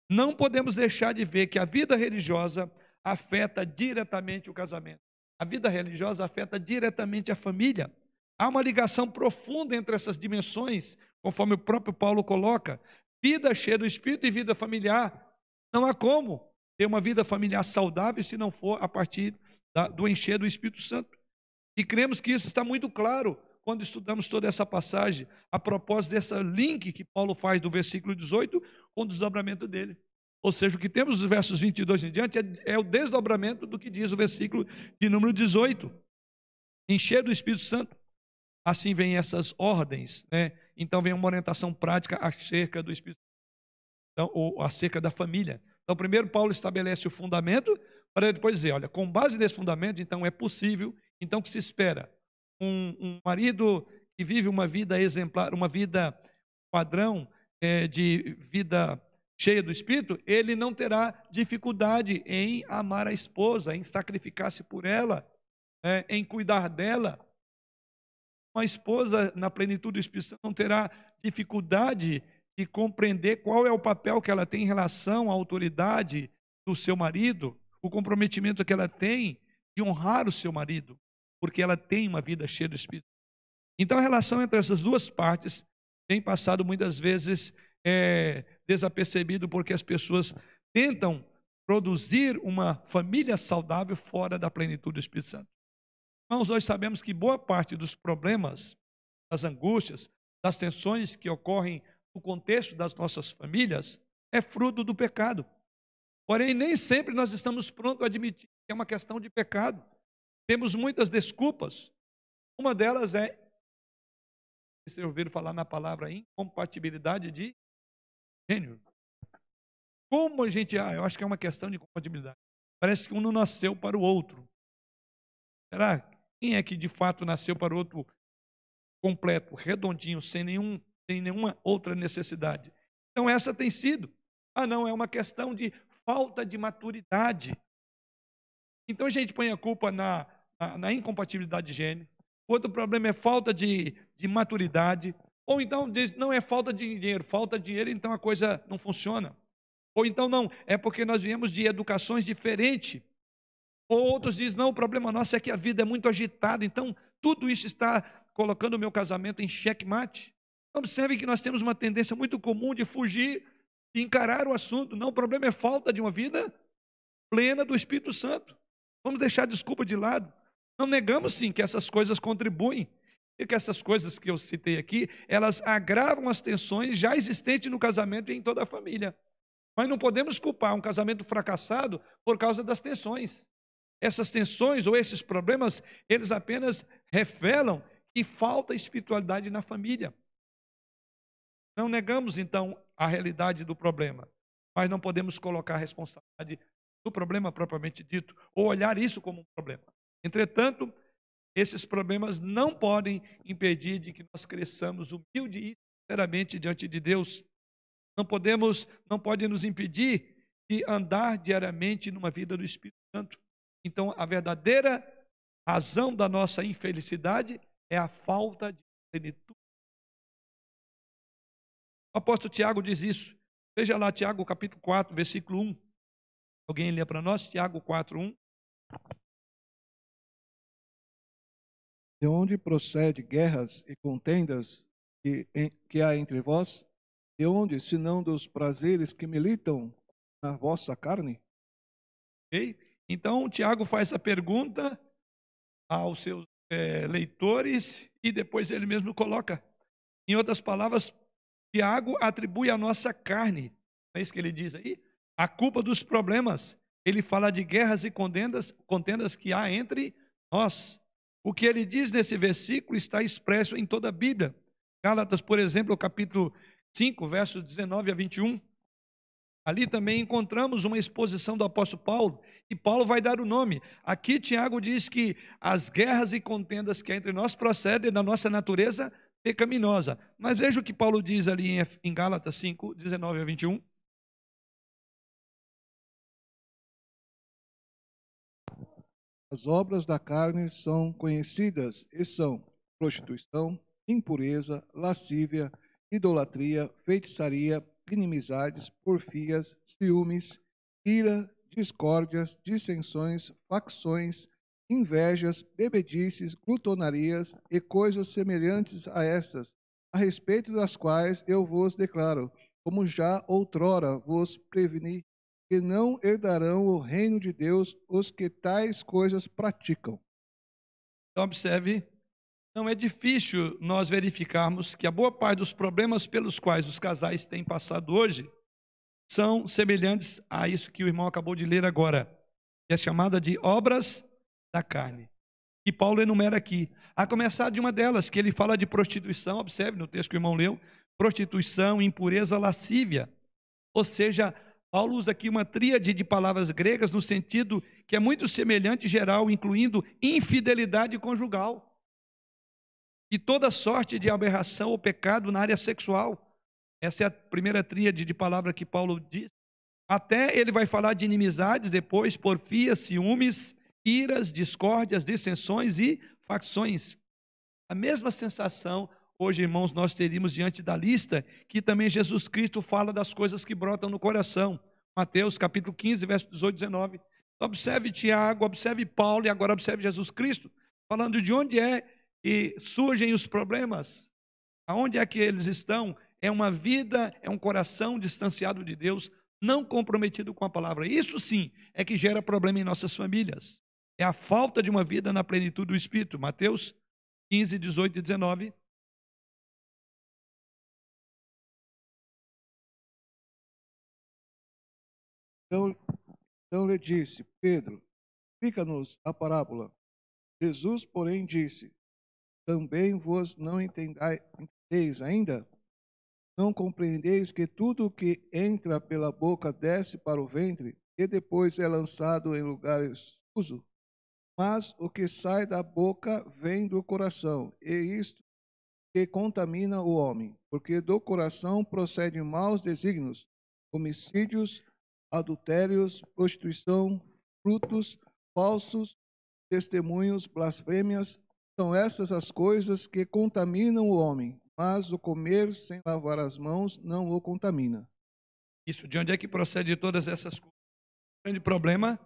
Não podemos deixar de ver que a vida religiosa afeta diretamente o casamento. A vida religiosa afeta diretamente a família. Há uma ligação profunda entre essas dimensões, conforme o próprio Paulo coloca. Vida cheia do Espírito e vida familiar. Não há como. ter uma vida familiar saudável se não for a partir da, do encher do Espírito Santo. E cremos que isso está muito claro quando estudamos toda essa passagem, a propósito dessa link que Paulo faz do versículo 18 com o desdobramento dele. Ou seja, o que temos dos versos 22 em diante é, é o desdobramento do que diz o versículo de número 18. Encher do Espírito Santo. Assim vem essas ordens, né? Então vem uma orientação prática acerca do Espírito então, ou acerca da família. Então, primeiro Paulo estabelece o fundamento para depois dizer, olha, com base nesse fundamento, então é possível, então que se espera um, um marido que vive uma vida exemplar, uma vida padrão é, de vida cheia do Espírito, ele não terá dificuldade em amar a esposa, em sacrificar-se por ela, é, em cuidar dela. Uma esposa na plenitude do Espírito não terá dificuldade de compreender qual é o papel que ela tem em relação à autoridade do seu marido, o comprometimento que ela tem de honrar o seu marido, porque ela tem uma vida cheia do Espírito. Então a relação entre essas duas partes tem passado muitas vezes é, desapercebido porque as pessoas tentam produzir uma família saudável fora da plenitude do Espírito Santo. Irmãos, nós sabemos que boa parte dos problemas, das angústias, das tensões que ocorrem no contexto das nossas famílias é fruto do pecado. Porém, nem sempre nós estamos prontos a admitir que é uma questão de pecado. Temos muitas desculpas. Uma delas é, vocês ouviram falar na palavra incompatibilidade de gênero. Como a gente, ah, eu acho que é uma questão de compatibilidade. Parece que um não nasceu para o outro. Será? Quem é que de fato nasceu para o outro completo, redondinho, sem nenhum sem nenhuma outra necessidade. Então, essa tem sido. Ah, não, é uma questão de falta de maturidade. Então, a gente põe a culpa na, na, incompatibilidade de gênero. Outro problema é falta de, de maturidade. Ou então diz, não é falta de dinheiro, falta de dinheiro, então a coisa não funciona. Ou então não, é porque nós viemos de educações diferentes. Ou outros dizem, não, o problema nosso é que a vida é muito agitada, então tudo isso está colocando o meu casamento em xeque-mate. Observe que nós temos uma tendência muito comum de fugir e encarar o assunto. Não, o problema é falta de uma vida plena do Espírito Santo. Vamos deixar a desculpa de lado. Não negamos sim que essas coisas contribuem e que essas coisas que eu citei aqui, elas agravam as tensões já existentes no casamento e em toda a família. Mas não podemos culpar um casamento fracassado por causa das tensões. Essas tensões ou esses problemas, eles apenas revelam que falta espiritualidade na família. Não negamos, então, a realidade do problema, mas não podemos colocar a responsabilidade do problema propriamente dito, ou olhar isso como um problema. Entretanto, esses problemas não podem impedir de que nós cresçamos humilde e sinceramente diante de Deus. Não podemos, não pode nos impedir de andar diariamente numa vida do Espírito Santo. Então, a verdadeira razão da nossa infelicidade é a falta de plenitude o apóstolo Tiago diz isso. Veja lá, Tiago capítulo 4, versículo 1. Alguém lê para nós? Tiago 4, 1. De onde procede guerras e contendas que, em, que há entre vós? De onde, senão dos prazeres que militam na vossa carne? Ok? Então, Tiago faz essa pergunta aos seus é, leitores e depois ele mesmo coloca. Em outras palavras, Tiago atribui à nossa carne, é isso que ele diz aí? A culpa dos problemas. Ele fala de guerras e contendas, contendas que há entre nós. O que ele diz nesse versículo está expresso em toda a Bíblia. Gálatas, por exemplo, capítulo 5, versos 19 a 21. Ali também encontramos uma exposição do apóstolo Paulo, e Paulo vai dar o nome. Aqui Tiago diz que as guerras e contendas que há entre nós procedem da nossa natureza pecaminosa. Mas veja o que Paulo diz ali em Gálatas 5, 19 a 21. As obras da carne são conhecidas e são prostituição, impureza, lascívia, idolatria, feitiçaria, inimizades, porfias, ciúmes, ira, discórdias, dissensões, facções, invejas, bebedices, glutonarias e coisas semelhantes a estas, a respeito das quais eu vos declaro, como já outrora vos preveni, que não herdarão o reino de Deus os que tais coisas praticam. Então, observe, não é difícil nós verificarmos que a boa parte dos problemas pelos quais os casais têm passado hoje são semelhantes a isso que o irmão acabou de ler agora, que é chamada de obras da carne. E Paulo enumera aqui, a começar de uma delas, que ele fala de prostituição, observe no texto que o irmão leu, prostituição, impureza, lascívia. Ou seja, Paulo usa aqui uma tríade de palavras gregas no sentido que é muito semelhante geral, incluindo infidelidade conjugal e toda sorte de aberração ou pecado na área sexual. Essa é a primeira tríade de palavra que Paulo diz. Até ele vai falar de inimizades, depois porfias, ciúmes, iras, discórdias, dissensões e facções. A mesma sensação hoje, irmãos, nós teríamos diante da lista que também Jesus Cristo fala das coisas que brotam no coração. Mateus capítulo 15, verso 18 e 19. Observe Tiago, observe Paulo e agora observe Jesus Cristo, falando de onde é que surgem os problemas, aonde é que eles estão. É uma vida, é um coração distanciado de Deus, não comprometido com a palavra. Isso sim é que gera problema em nossas famílias. É a falta de uma vida na plenitude do Espírito. Mateus 15, 18 e 19. Então, então lhe disse, Pedro, explica-nos a parábola. Jesus, porém, disse, também vos não entendeis ainda? Não compreendeis que tudo o que entra pela boca desce para o ventre e depois é lançado em lugares escuso? Mas o que sai da boca vem do coração, e isto que contamina o homem, porque do coração procedem maus desígnios, homicídios, adultérios, prostituição, frutos, falsos testemunhos, blasfêmias, são essas as coisas que contaminam o homem, mas o comer sem lavar as mãos não o contamina. Isso, de onde é que procede todas essas coisas? O grande problema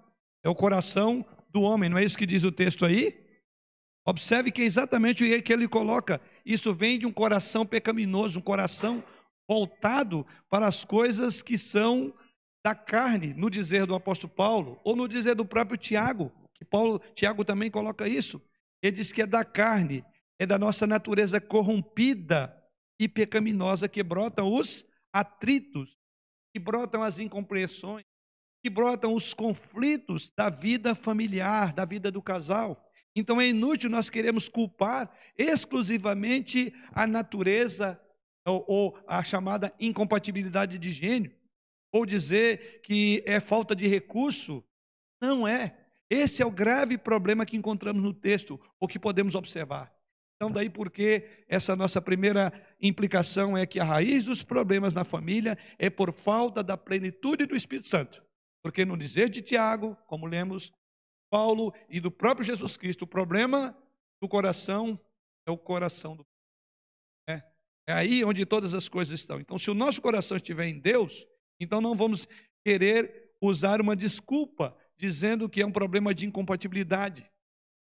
é o coração do homem, não é isso que diz o texto aí? Observe que é exatamente o que ele coloca. Isso vem de um coração pecaminoso, um coração voltado para as coisas que são da carne, no dizer do apóstolo Paulo, ou no dizer do próprio Tiago, que Paulo, Tiago também coloca isso. Ele diz que é da carne, é da nossa natureza corrompida e pecaminosa que brotam os atritos, que brotam as incompreensões, que brotam os conflitos da vida familiar, da vida do casal. Então é inútil nós queremos culpar exclusivamente a natureza ou, ou a chamada incompatibilidade de gênio ou dizer que é falta de recurso. Não é. Esse é o grave problema que encontramos no texto, ou que podemos observar. Então, daí porque essa nossa primeira implicação é que a raiz dos problemas na família é por falta da plenitude do Espírito Santo. Porque no dizer de Tiago, como lemos, Paulo e do próprio Jesus Cristo, o problema do coração é o coração do é, é aí onde todas as coisas estão. Então, se o nosso coração estiver em Deus, então não vamos querer usar uma desculpa dizendo que é um problema de incompatibilidade.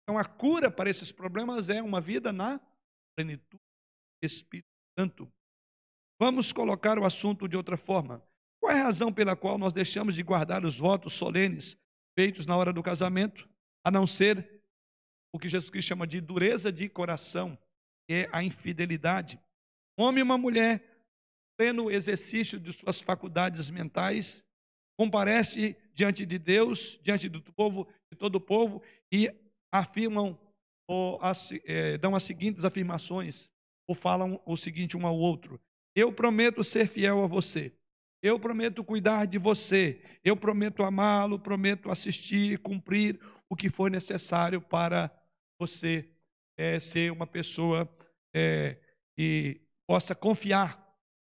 Então a cura para esses problemas é uma vida na plenitude do Espírito Santo. Vamos colocar o assunto de outra forma. Qual é a razão pela qual nós deixamos de guardar os votos solenes feitos na hora do casamento, a não ser o que Jesus Cristo chama de dureza de coração, que é a infidelidade? Um homem e uma mulher pleno exercício de suas faculdades mentais, comparece diante de Deus, diante do povo, de todo o povo, e afirmam, ou é, dão as seguintes afirmações, ou falam o seguinte um ao outro: Eu prometo ser fiel a você, eu prometo cuidar de você, eu prometo amá-lo, prometo assistir, cumprir o que for necessário para você é, ser uma pessoa é, que possa confiar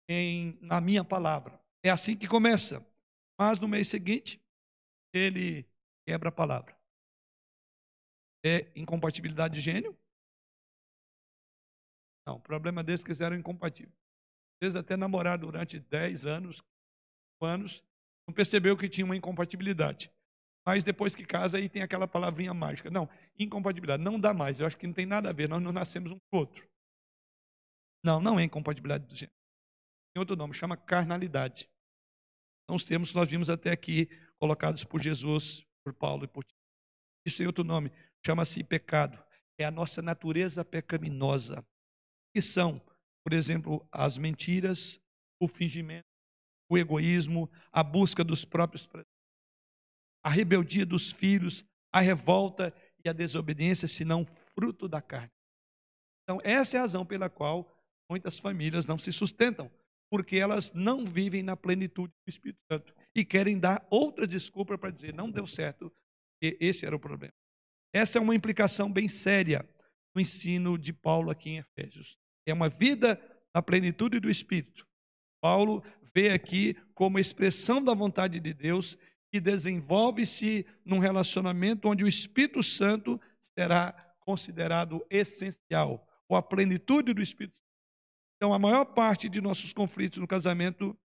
em, na minha palavra. É assim que começa. Mas no mês seguinte, ele quebra a palavra. É incompatibilidade de gênio? Não, o problema deles é que eles eram incompatíveis. Eles até namoraram durante 10 anos, anos, não percebeu que tinha uma incompatibilidade. Mas depois que casa, aí tem aquela palavrinha mágica. Não, incompatibilidade, não dá mais. Eu acho que não tem nada a ver, nós não nascemos um com o outro. Não, não é incompatibilidade de gênero tem outro nome, chama carnalidade. São os termos que nós vimos até aqui, colocados por Jesus, por Paulo e por Tito. Isso tem outro nome, chama-se pecado. É a nossa natureza pecaminosa. Que são, por exemplo, as mentiras, o fingimento, o egoísmo, a busca dos próprios a rebeldia dos filhos, a revolta e a desobediência, senão fruto da carne. Então, essa é a razão pela qual muitas famílias não se sustentam, porque elas não vivem na plenitude do Espírito Santo e querem dar outra desculpa para dizer não deu certo, e esse era o problema. Essa é uma implicação bem séria no ensino de Paulo aqui em Efésios. É uma vida na plenitude do Espírito. Paulo vê aqui como expressão da vontade de Deus que desenvolve-se num relacionamento onde o Espírito Santo será considerado essencial, ou a plenitude do Espírito Santo. Então, a maior parte de nossos conflitos no casamento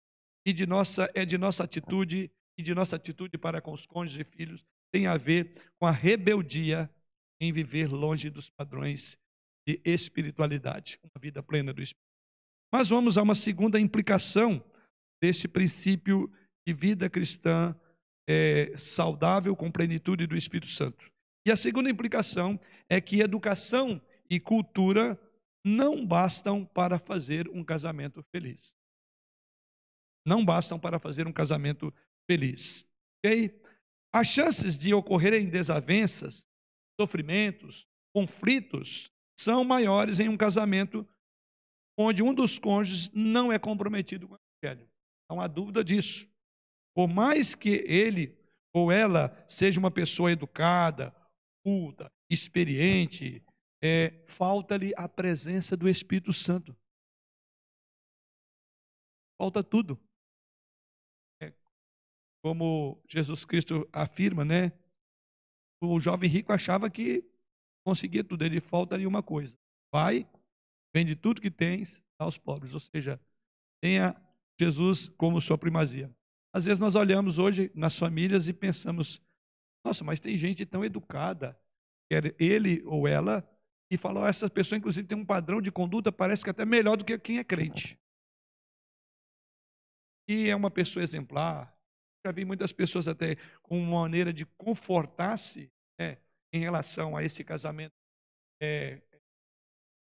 e de nossa, é de nossa atitude e de nossa atitude para com os cônjuges e filhos tem a ver com a rebeldia em viver longe dos padrões de espiritualidade, uma vida plena do Espírito. Mas vamos a uma segunda implicação desse princípio de vida cristã é, saudável com plenitude do Espírito Santo. E a segunda implicação é que educação e cultura não bastam para fazer um casamento feliz. Não bastam para fazer um casamento feliz. Ok? As chances de ocorrerem desavenças, sofrimentos, conflitos são maiores em um casamento onde um dos cônjuges não é comprometido com o evangelho. Não há dúvida disso. Por mais que ele ou ela seja uma pessoa educada, culta, experiente, é, falta-lhe a presença do Espírito Santo. Falta tudo. É, como Jesus Cristo afirma, né? O jovem rico achava que conseguia tudo, ele falta-lhe uma coisa: vai, vende tudo que tens, aos pobres. Ou seja, tenha Jesus como sua primazia. Às vezes nós olhamos hoje nas famílias e pensamos: nossa, mas tem gente tão educada, quer ele ou ela, e fala: oh, essa pessoa, inclusive, tem um padrão de conduta, parece que até melhor do que quem é crente. E é uma pessoa exemplar. Já vi muitas pessoas até com uma maneira de confortar-se né, em relação a esse casamento é,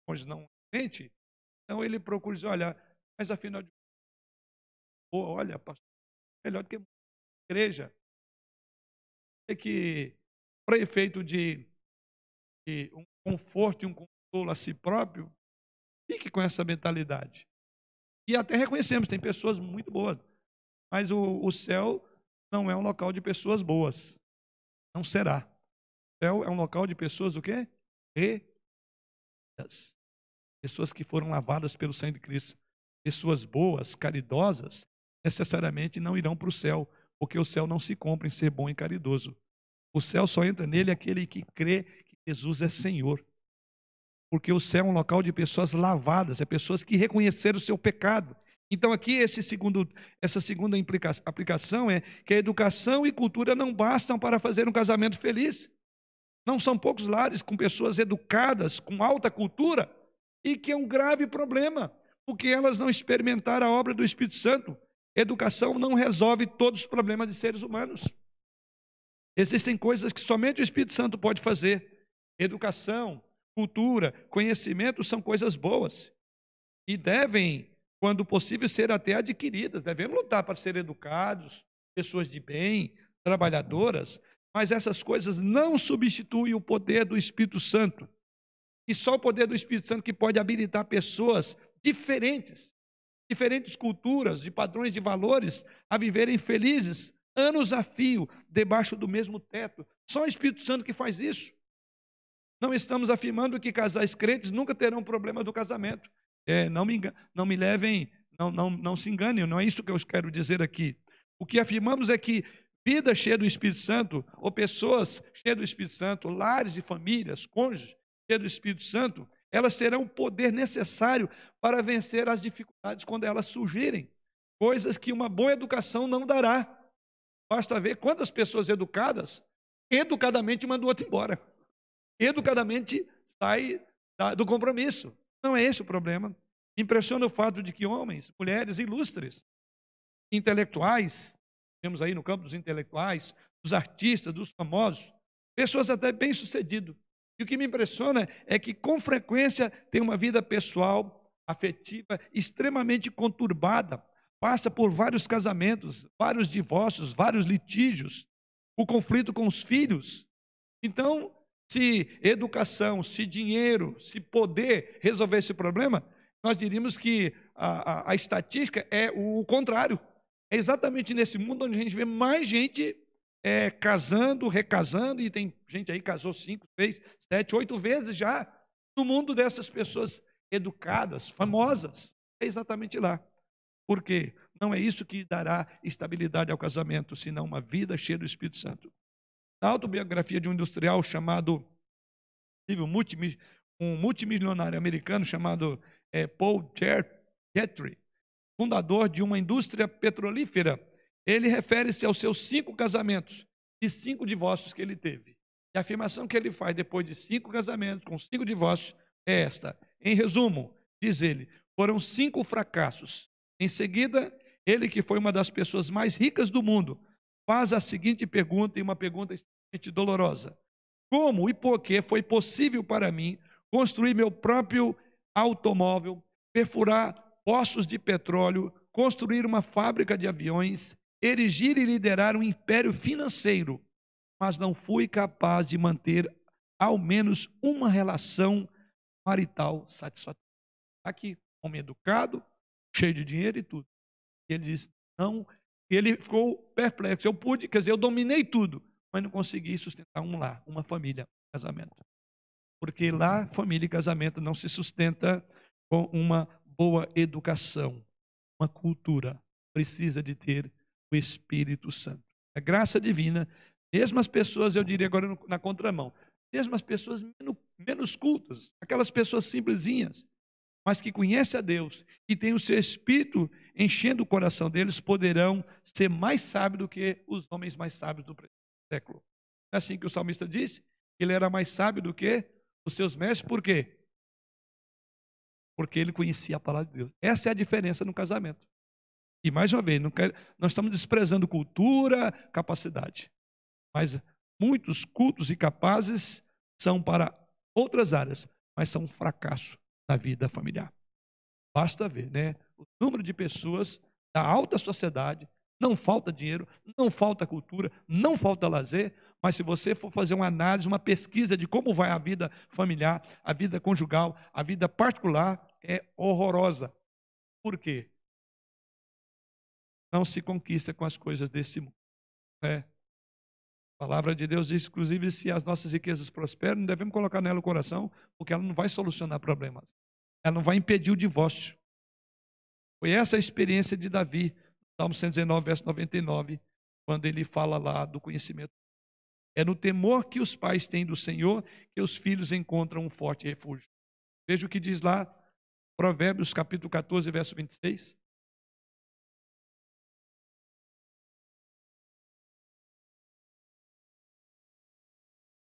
onde não crente. Então ele procura dizer: olha, mas afinal de olha, pastor, melhor do que igreja. É que, para efeito de, de um conforto e um consolo a si próprio, fique com essa mentalidade. E até reconhecemos, tem pessoas muito boas, mas o, o céu não é um local de pessoas boas. Não será. O céu é um local de pessoas o quê? Redidas. Pessoas que foram lavadas pelo sangue de Cristo. Pessoas boas, caridosas, necessariamente não irão para o céu, porque o céu não se compra em ser bom e caridoso. O céu só entra nele aquele que crê Jesus é Senhor. Porque o céu é um local de pessoas lavadas, é pessoas que reconheceram o seu pecado. Então, aqui, segundo, essa segunda aplicação é que a educação e cultura não bastam para fazer um casamento feliz. Não são poucos lares com pessoas educadas, com alta cultura, e que é um grave problema, porque elas não experimentaram a obra do Espírito Santo. Educação não resolve todos os problemas de seres humanos. Existem coisas que somente o Espírito Santo pode fazer. Educação, cultura, conhecimento são coisas boas e devem, quando possível, ser até adquiridas. Devemos lutar para ser educados, pessoas de bem, trabalhadoras, mas essas coisas não substituem o poder do Espírito Santo. E só o poder do Espírito Santo que pode habilitar pessoas diferentes diferentes culturas e padrões de valores a viverem felizes, anos a fio, debaixo do mesmo teto. Só o Espírito Santo que faz isso. Não estamos afirmando que casais crentes nunca terão problema do casamento. É, não, me, não me levem, não, não, não se enganem, não é isso que eu quero dizer aqui. O que afirmamos é que vida cheia do Espírito Santo, ou pessoas cheias do Espírito Santo, lares e famílias, cônjuges cheios do Espírito Santo, elas terão o poder necessário para vencer as dificuldades quando elas surgirem, coisas que uma boa educação não dará. Basta ver quantas pessoas educadas, educadamente mandam o outro embora. Educadamente sai do compromisso. Não é esse o problema. Impressiona o fato de que homens, mulheres ilustres, intelectuais, temos aí no campo dos intelectuais, dos artistas, dos famosos, pessoas até bem-sucedidas. E o que me impressiona é que, com frequência, tem uma vida pessoal, afetiva, extremamente conturbada, passa por vários casamentos, vários divórcios, vários litígios, o conflito com os filhos. Então, se educação, se dinheiro, se poder resolver esse problema, nós diríamos que a, a, a estatística é o contrário. É exatamente nesse mundo onde a gente vê mais gente é, casando, recasando, e tem gente aí casou cinco, seis, sete, oito vezes já, no mundo dessas pessoas educadas, famosas. É exatamente lá. Por quê? Não é isso que dará estabilidade ao casamento, senão uma vida cheia do Espírito Santo. Na autobiografia de um industrial chamado, um multimilionário americano chamado é, Paul Gentry, fundador de uma indústria petrolífera, ele refere-se aos seus cinco casamentos e cinco divórcios que ele teve. E a afirmação que ele faz depois de cinco casamentos, com cinco divórcios, é esta. Em resumo, diz ele, foram cinco fracassos. Em seguida, ele, que foi uma das pessoas mais ricas do mundo, faz a seguinte pergunta, e uma pergunta extremamente dolorosa: Como e por que foi possível para mim construir meu próprio automóvel, perfurar poços de petróleo, construir uma fábrica de aviões, erigir e liderar um império financeiro, mas não fui capaz de manter ao menos uma relação marital satisfatória? Aqui, homem educado, cheio de dinheiro e tudo. Ele disse: não, ele ficou perplexo. Eu pude, quer dizer, eu dominei tudo, mas não consegui sustentar um lar, uma família, um casamento. Porque lá, família e casamento não se sustenta com uma boa educação, uma cultura. Precisa de ter o Espírito Santo. A graça divina, mesmo as pessoas, eu diria agora na contramão, mesmo as pessoas menos cultas, aquelas pessoas simplesinhas, mas que conhecem a Deus e têm o seu Espírito enchendo o coração deles, poderão ser mais sábios do que os homens mais sábios do século. É assim que o salmista disse, ele era mais sábio do que os seus mestres, por quê? Porque ele conhecia a palavra de Deus. Essa é a diferença no casamento. E mais uma vez, quero, nós estamos desprezando cultura, capacidade. Mas muitos cultos e capazes são para outras áreas, mas são um fracasso na vida familiar. Basta ver, né? O número de pessoas da alta sociedade, não falta dinheiro, não falta cultura, não falta lazer, mas se você for fazer uma análise, uma pesquisa de como vai a vida familiar, a vida conjugal, a vida particular, é horrorosa. Por quê? Não se conquista com as coisas desse mundo. É. A palavra de Deus diz, inclusive, se as nossas riquezas prosperam, não devemos colocar nela o coração, porque ela não vai solucionar problemas. Ela não vai impedir o divórcio. Foi essa a experiência de Davi, Salmo 119, verso 99, quando ele fala lá do conhecimento. É no temor que os pais têm do Senhor que os filhos encontram um forte refúgio. Veja o que diz lá, Provérbios capítulo 14, verso 26.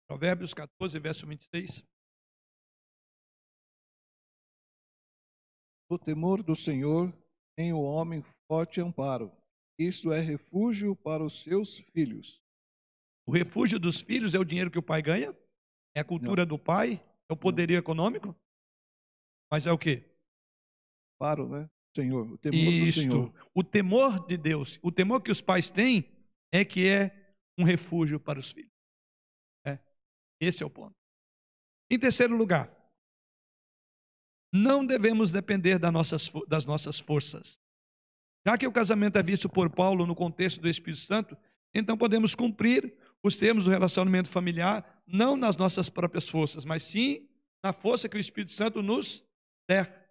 Provérbios 14, verso 26. O temor do Senhor tem o homem forte amparo. Isso é refúgio para os seus filhos. O refúgio dos filhos é o dinheiro que o pai ganha? É a cultura Não. do pai? É o poderio Não. econômico? Mas é o quê? Amparo, né? Senhor, o temor Isto. do Senhor. O temor de Deus, o temor que os pais têm é que é um refúgio para os filhos. Esse é o ponto. Em terceiro lugar, não devemos depender das nossas, das nossas forças. Já que o casamento é visto por Paulo no contexto do Espírito Santo, então podemos cumprir os termos do relacionamento familiar não nas nossas próprias forças, mas sim na força que o Espírito Santo nos der.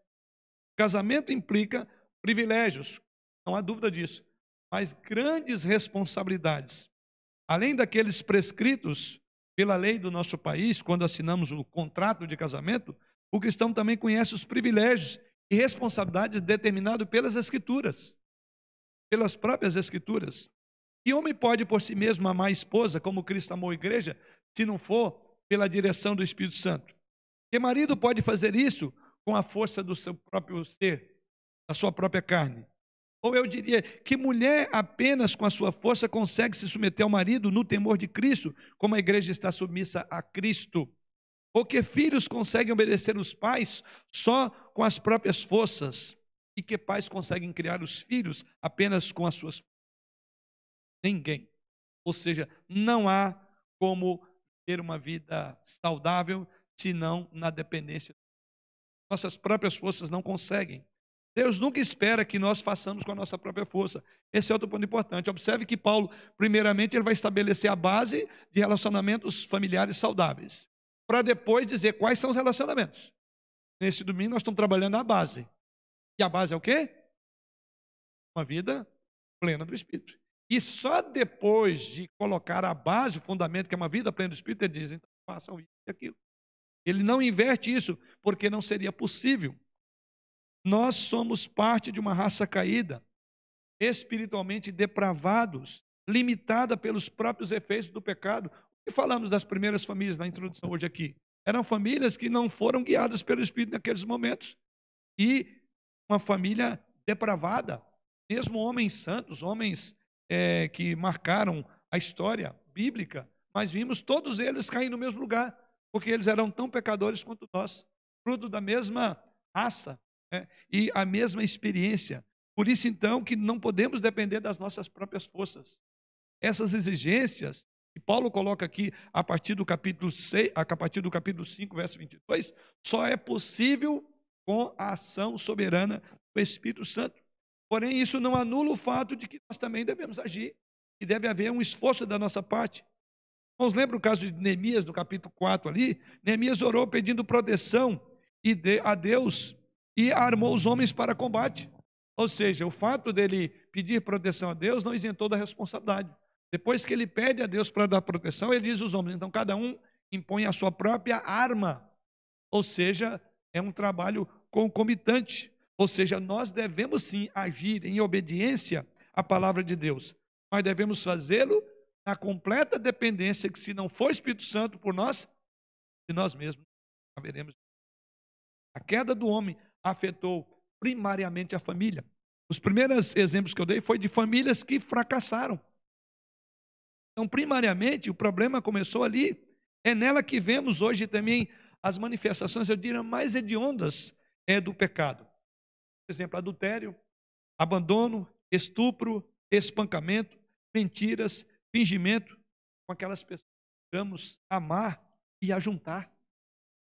Casamento implica privilégios, não há dúvida disso, mas grandes responsabilidades. Além daqueles prescritos pela lei do nosso país, quando assinamos o contrato de casamento, o cristão também conhece os privilégios e responsabilidades determinados pelas Escrituras, pelas próprias Escrituras. E homem pode por si mesmo amar a esposa, como Cristo amou a igreja, se não for pela direção do Espírito Santo. E marido pode fazer isso com a força do seu próprio ser, da sua própria carne. Ou eu diria que mulher apenas com a sua força consegue se submeter ao marido no temor de Cristo, como a igreja está submissa a Cristo. Ou que filhos conseguem obedecer os pais só com as próprias forças, e que pais conseguem criar os filhos apenas com as suas forças. Ninguém. Ou seja, não há como ter uma vida saudável se não na dependência. Nossas próprias forças não conseguem. Deus nunca espera que nós façamos com a nossa própria força. Esse é outro ponto importante. Observe que Paulo, primeiramente, ele vai estabelecer a base de relacionamentos familiares saudáveis, para depois dizer quais são os relacionamentos. Nesse domingo nós estamos trabalhando a base. E a base é o quê? Uma vida plena do Espírito. E só depois de colocar a base, o fundamento, que é uma vida plena do Espírito, ele diz, então façam isso e aquilo. Ele não inverte isso, porque não seria possível. Nós somos parte de uma raça caída, espiritualmente depravados, limitada pelos próprios efeitos do pecado. Que falamos das primeiras famílias na introdução hoje aqui? Eram famílias que não foram guiadas pelo Espírito naqueles momentos. E uma família depravada, mesmo homens santos, homens é, que marcaram a história bíblica, mas vimos todos eles cair no mesmo lugar, porque eles eram tão pecadores quanto nós, fruto da mesma raça, né? e a mesma experiência. Por isso, então, que não podemos depender das nossas próprias forças. Essas exigências Paulo coloca aqui a partir do capítulo 6, a partir do capítulo 5, verso 22, só é possível com a ação soberana do Espírito Santo. Porém, isso não anula o fato de que nós também devemos agir, e deve haver um esforço da nossa parte. Vamos lembra o caso de Neemias, no capítulo 4 ali? Neemias orou pedindo proteção a Deus e armou os homens para combate. Ou seja, o fato dele pedir proteção a Deus não isentou da responsabilidade. Depois que ele pede a Deus para dar proteção, ele diz aos homens: então cada um impõe a sua própria arma. Ou seja, é um trabalho concomitante. Ou seja, nós devemos sim agir em obediência à palavra de Deus, mas devemos fazê-lo na completa dependência que, se não for Espírito Santo por nós, de nós mesmos saberemos. A queda do homem afetou primariamente a família. Os primeiros exemplos que eu dei foi de famílias que fracassaram. Então, primariamente, o problema começou ali. É nela que vemos hoje também as manifestações, eu diria, mais hediondas é, do pecado. Por exemplo, adultério, abandono, estupro, espancamento, mentiras, fingimento com aquelas pessoas que vamos amar e ajuntar.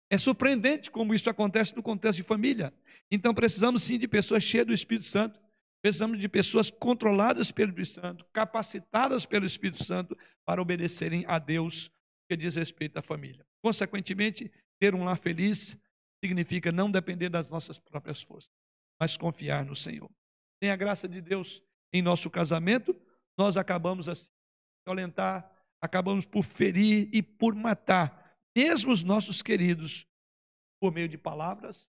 É surpreendente como isso acontece no contexto de família. Então precisamos sim de pessoas cheias do Espírito Santo, precisamos de pessoas controladas pelo Espírito Santo, capacitadas pelo Espírito Santo para obedecerem a Deus que diz respeito à família. Consequentemente, ter um lar feliz significa não depender das nossas próprias forças, mas confiar no Senhor. Sem a graça de Deus em nosso casamento, nós acabamos assim, violentar, acabamos por ferir e por matar mesmo os nossos queridos, por meio de palavras,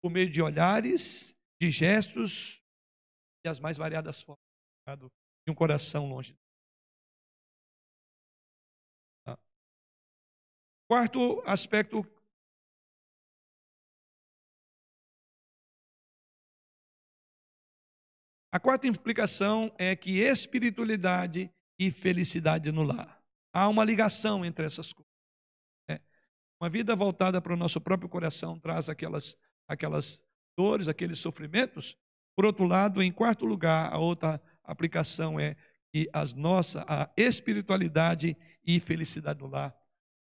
por meio de olhares, de gestos e as mais variadas formas de um coração longe. Tá. Quarto aspecto A quarta implicação é que espiritualidade e felicidade no lar. Há uma ligação entre essas coisas. Uma vida voltada para o nosso próprio coração traz aquelas, aquelas dores, aqueles sofrimentos. Por outro lado, em quarto lugar, a outra aplicação é que as nossa, a espiritualidade e felicidade no lar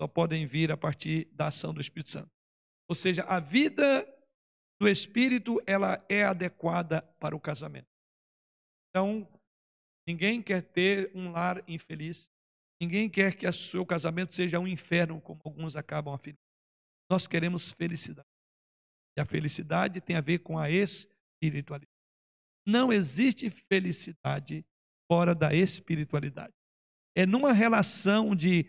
só podem vir a partir da ação do Espírito Santo. Ou seja, a vida do Espírito ela é adequada para o casamento. Então, ninguém quer ter um lar infeliz, Ninguém quer que o seu casamento seja um inferno, como alguns acabam afirmando. Nós queremos felicidade. E a felicidade tem a ver com a espiritualidade. Não existe felicidade fora da espiritualidade. É numa relação de,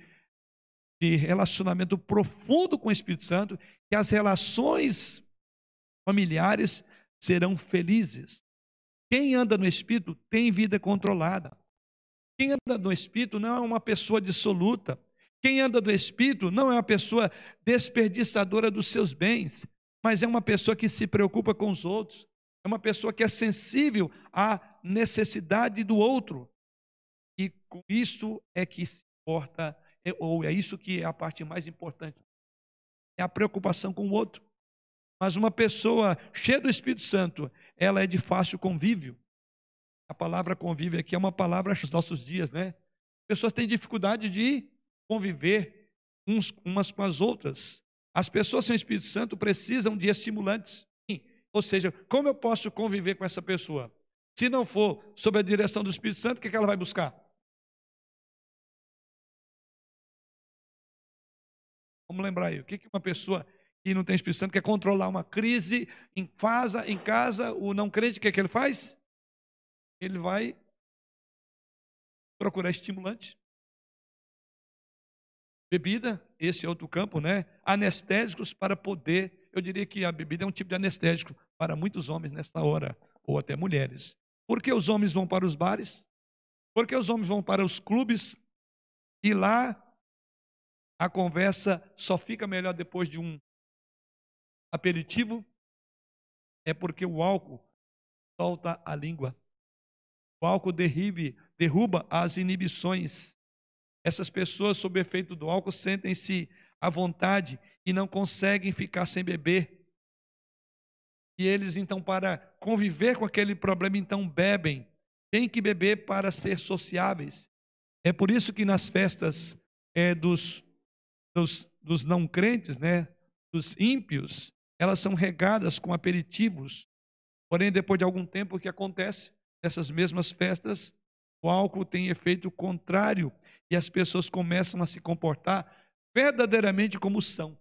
de relacionamento profundo com o Espírito Santo que as relações familiares serão felizes. Quem anda no Espírito tem vida controlada. Quem anda no Espírito não é uma pessoa dissoluta. Quem anda no Espírito não é uma pessoa desperdiçadora dos seus bens, mas é uma pessoa que se preocupa com os outros, é uma pessoa que é sensível à necessidade do outro. E com isso é que se importa, é, ou é isso que é a parte mais importante. É a preocupação com o outro. Mas uma pessoa cheia do Espírito Santo, ela é de fácil convívio. A palavra convívio aqui é uma palavra dos nossos dias, né? Pessoas têm dificuldade de conviver uns, umas com as outras. As pessoas sem Espírito Santo precisam de estimulantes. Ou seja, como eu posso conviver com essa pessoa? Se não for sob a direção do Espírito Santo, o que, é que ela vai buscar? Vamos lembrar aí, o que, que uma pessoa que não tem Espírito Santo quer controlar uma crise em casa, em casa, o não crente, o que, é que ele faz? Ele vai procurar estimulante. Bebida, esse é outro campo, né? Anestésicos para poder. Eu diria que a bebida é um tipo de anestésico para muitos homens nesta hora, ou até mulheres. Por que os homens vão para os bares? Por que os homens vão para os clubes? E lá a conversa só fica melhor depois de um aperitivo? É porque o álcool solta a língua. O álcool derribe, derruba as inibições essas pessoas, sob efeito do álcool, sentem-se à vontade e não conseguem ficar sem beber. E eles, então, para conviver com aquele problema, então bebem. Tem que beber para ser sociáveis. É por isso que nas festas é, dos, dos, dos não crentes, né, dos ímpios, elas são regadas com aperitivos. Porém, depois de algum tempo, o que acontece? Nessas mesmas festas, o álcool tem efeito contrário e as pessoas começam a se comportar verdadeiramente como são.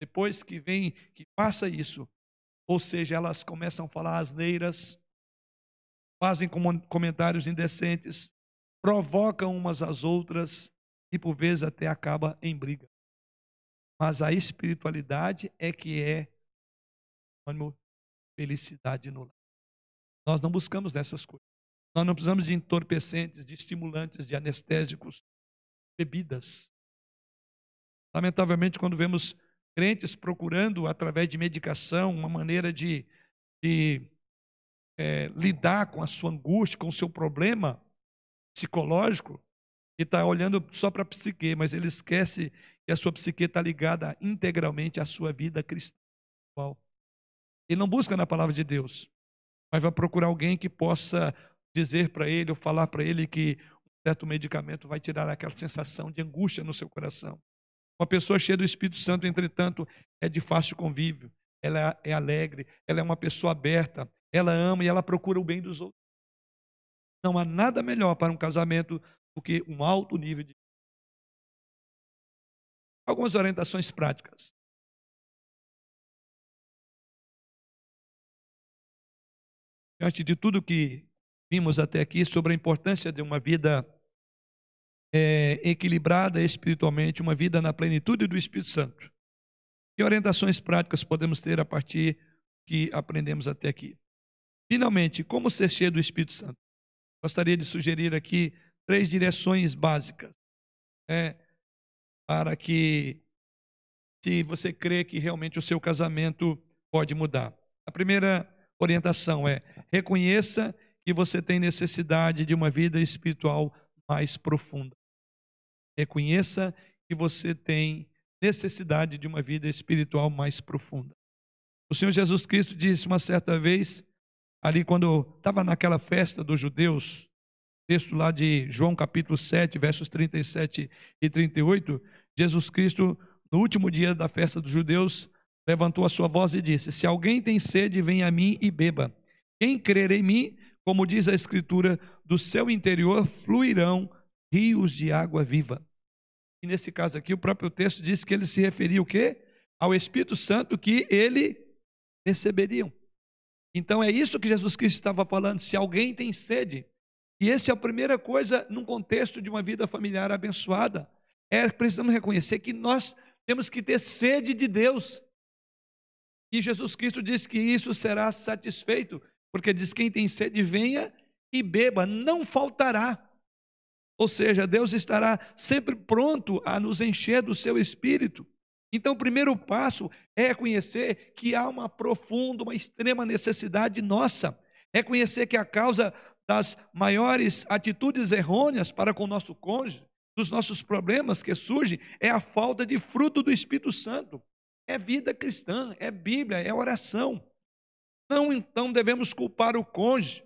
Depois que vem, que passa isso, ou seja, elas começam a falar asneiras, fazem comentários indecentes, provocam umas às outras e por vezes até acaba em briga. Mas a espiritualidade é que é felicidade no lar. Nós não buscamos nessas coisas. Nós não precisamos de entorpecentes, de estimulantes, de anestésicos, bebidas. Lamentavelmente, quando vemos crentes procurando, através de medicação, uma maneira de, de é, lidar com a sua angústia, com o seu problema psicológico, e está olhando só para a psique, mas ele esquece que a sua psique está ligada integralmente à sua vida cristã. Ele não busca na palavra de Deus mas vai procurar alguém que possa dizer para ele ou falar para ele que um certo medicamento vai tirar aquela sensação de angústia no seu coração. Uma pessoa cheia do Espírito Santo, entretanto, é de fácil convívio, ela é alegre, ela é uma pessoa aberta, ela ama e ela procura o bem dos outros. Não há nada melhor para um casamento do que um alto nível de. Algumas orientações práticas. Diante de tudo que vimos até aqui sobre a importância de uma vida é, equilibrada espiritualmente, uma vida na plenitude do Espírito Santo. Que orientações práticas podemos ter a partir que aprendemos até aqui? Finalmente, como ser cheio do Espírito Santo? Gostaria de sugerir aqui três direções básicas né, para que, se você crê que realmente o seu casamento pode mudar. A primeira orientação é: reconheça que você tem necessidade de uma vida espiritual mais profunda. Reconheça que você tem necessidade de uma vida espiritual mais profunda. O Senhor Jesus Cristo disse uma certa vez, ali quando estava naquela festa dos judeus, texto lá de João capítulo 7, versos 37 e 38, Jesus Cristo, no último dia da festa dos judeus, levantou a sua voz e disse: Se alguém tem sede, venha a mim e beba. Quem crer em mim, como diz a Escritura, do seu interior fluirão rios de água viva. E nesse caso aqui, o próprio texto diz que ele se referia o quê? Ao Espírito Santo que ele receberiam. Então é isso que Jesus Cristo estava falando. Se alguém tem sede, e essa é a primeira coisa num contexto de uma vida familiar abençoada, é precisamos reconhecer que nós temos que ter sede de Deus. E Jesus Cristo diz que isso será satisfeito, porque diz: quem tem sede, venha e beba, não faltará. Ou seja, Deus estará sempre pronto a nos encher do seu espírito. Então, o primeiro passo é reconhecer que há uma profunda, uma extrema necessidade nossa. É conhecer que a causa das maiores atitudes errôneas para com o nosso cônjuge, dos nossos problemas que surgem, é a falta de fruto do Espírito Santo. É vida cristã, é Bíblia, é oração. Não então devemos culpar o cônjuge,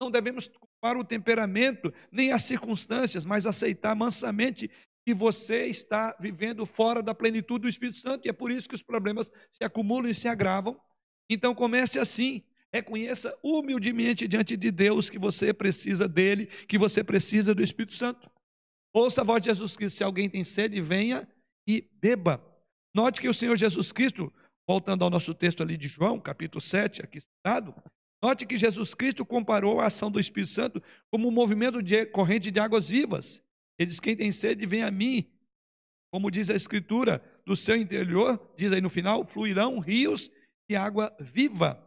não devemos culpar o temperamento, nem as circunstâncias, mas aceitar mansamente que você está vivendo fora da plenitude do Espírito Santo, e é por isso que os problemas se acumulam e se agravam. Então comece assim, reconheça humildemente diante de Deus que você precisa dele, que você precisa do Espírito Santo. Ouça a voz de Jesus Cristo, se alguém tem sede, venha e beba. Note que o Senhor Jesus Cristo, voltando ao nosso texto ali de João, capítulo 7, aqui citado, note que Jesus Cristo comparou a ação do Espírito Santo como um movimento de corrente de águas vivas. Ele diz: Quem tem sede, vem a mim. Como diz a Escritura, do seu interior, diz aí no final, fluirão rios de água viva.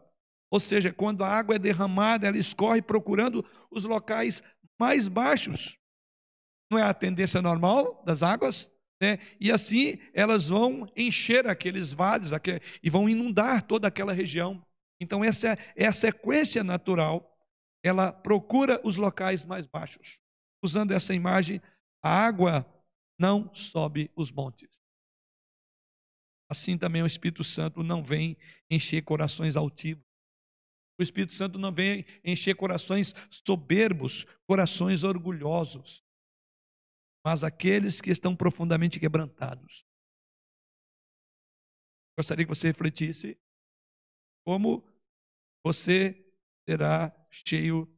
Ou seja, quando a água é derramada, ela escorre procurando os locais mais baixos. Não é a tendência normal das águas? Né? E assim elas vão encher aqueles vales e vão inundar toda aquela região. Então, essa é a sequência natural. Ela procura os locais mais baixos. Usando essa imagem, a água não sobe os montes. Assim também o Espírito Santo não vem encher corações altivos. O Espírito Santo não vem encher corações soberbos, corações orgulhosos, mas aqueles que estão profundamente quebrantados. Gostaria que você refletisse como você será cheio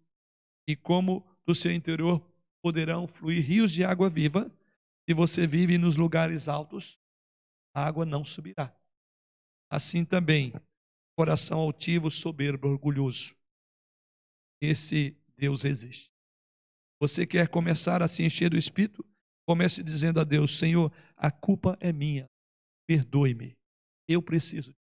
e como do seu interior poderão fluir rios de água viva. Se você vive nos lugares altos, a água não subirá. Assim também, coração altivo, soberbo, orgulhoso. Esse Deus existe. Você quer começar a se encher do Espírito? Comece dizendo a Deus: Senhor, a culpa é minha, perdoe-me, eu preciso.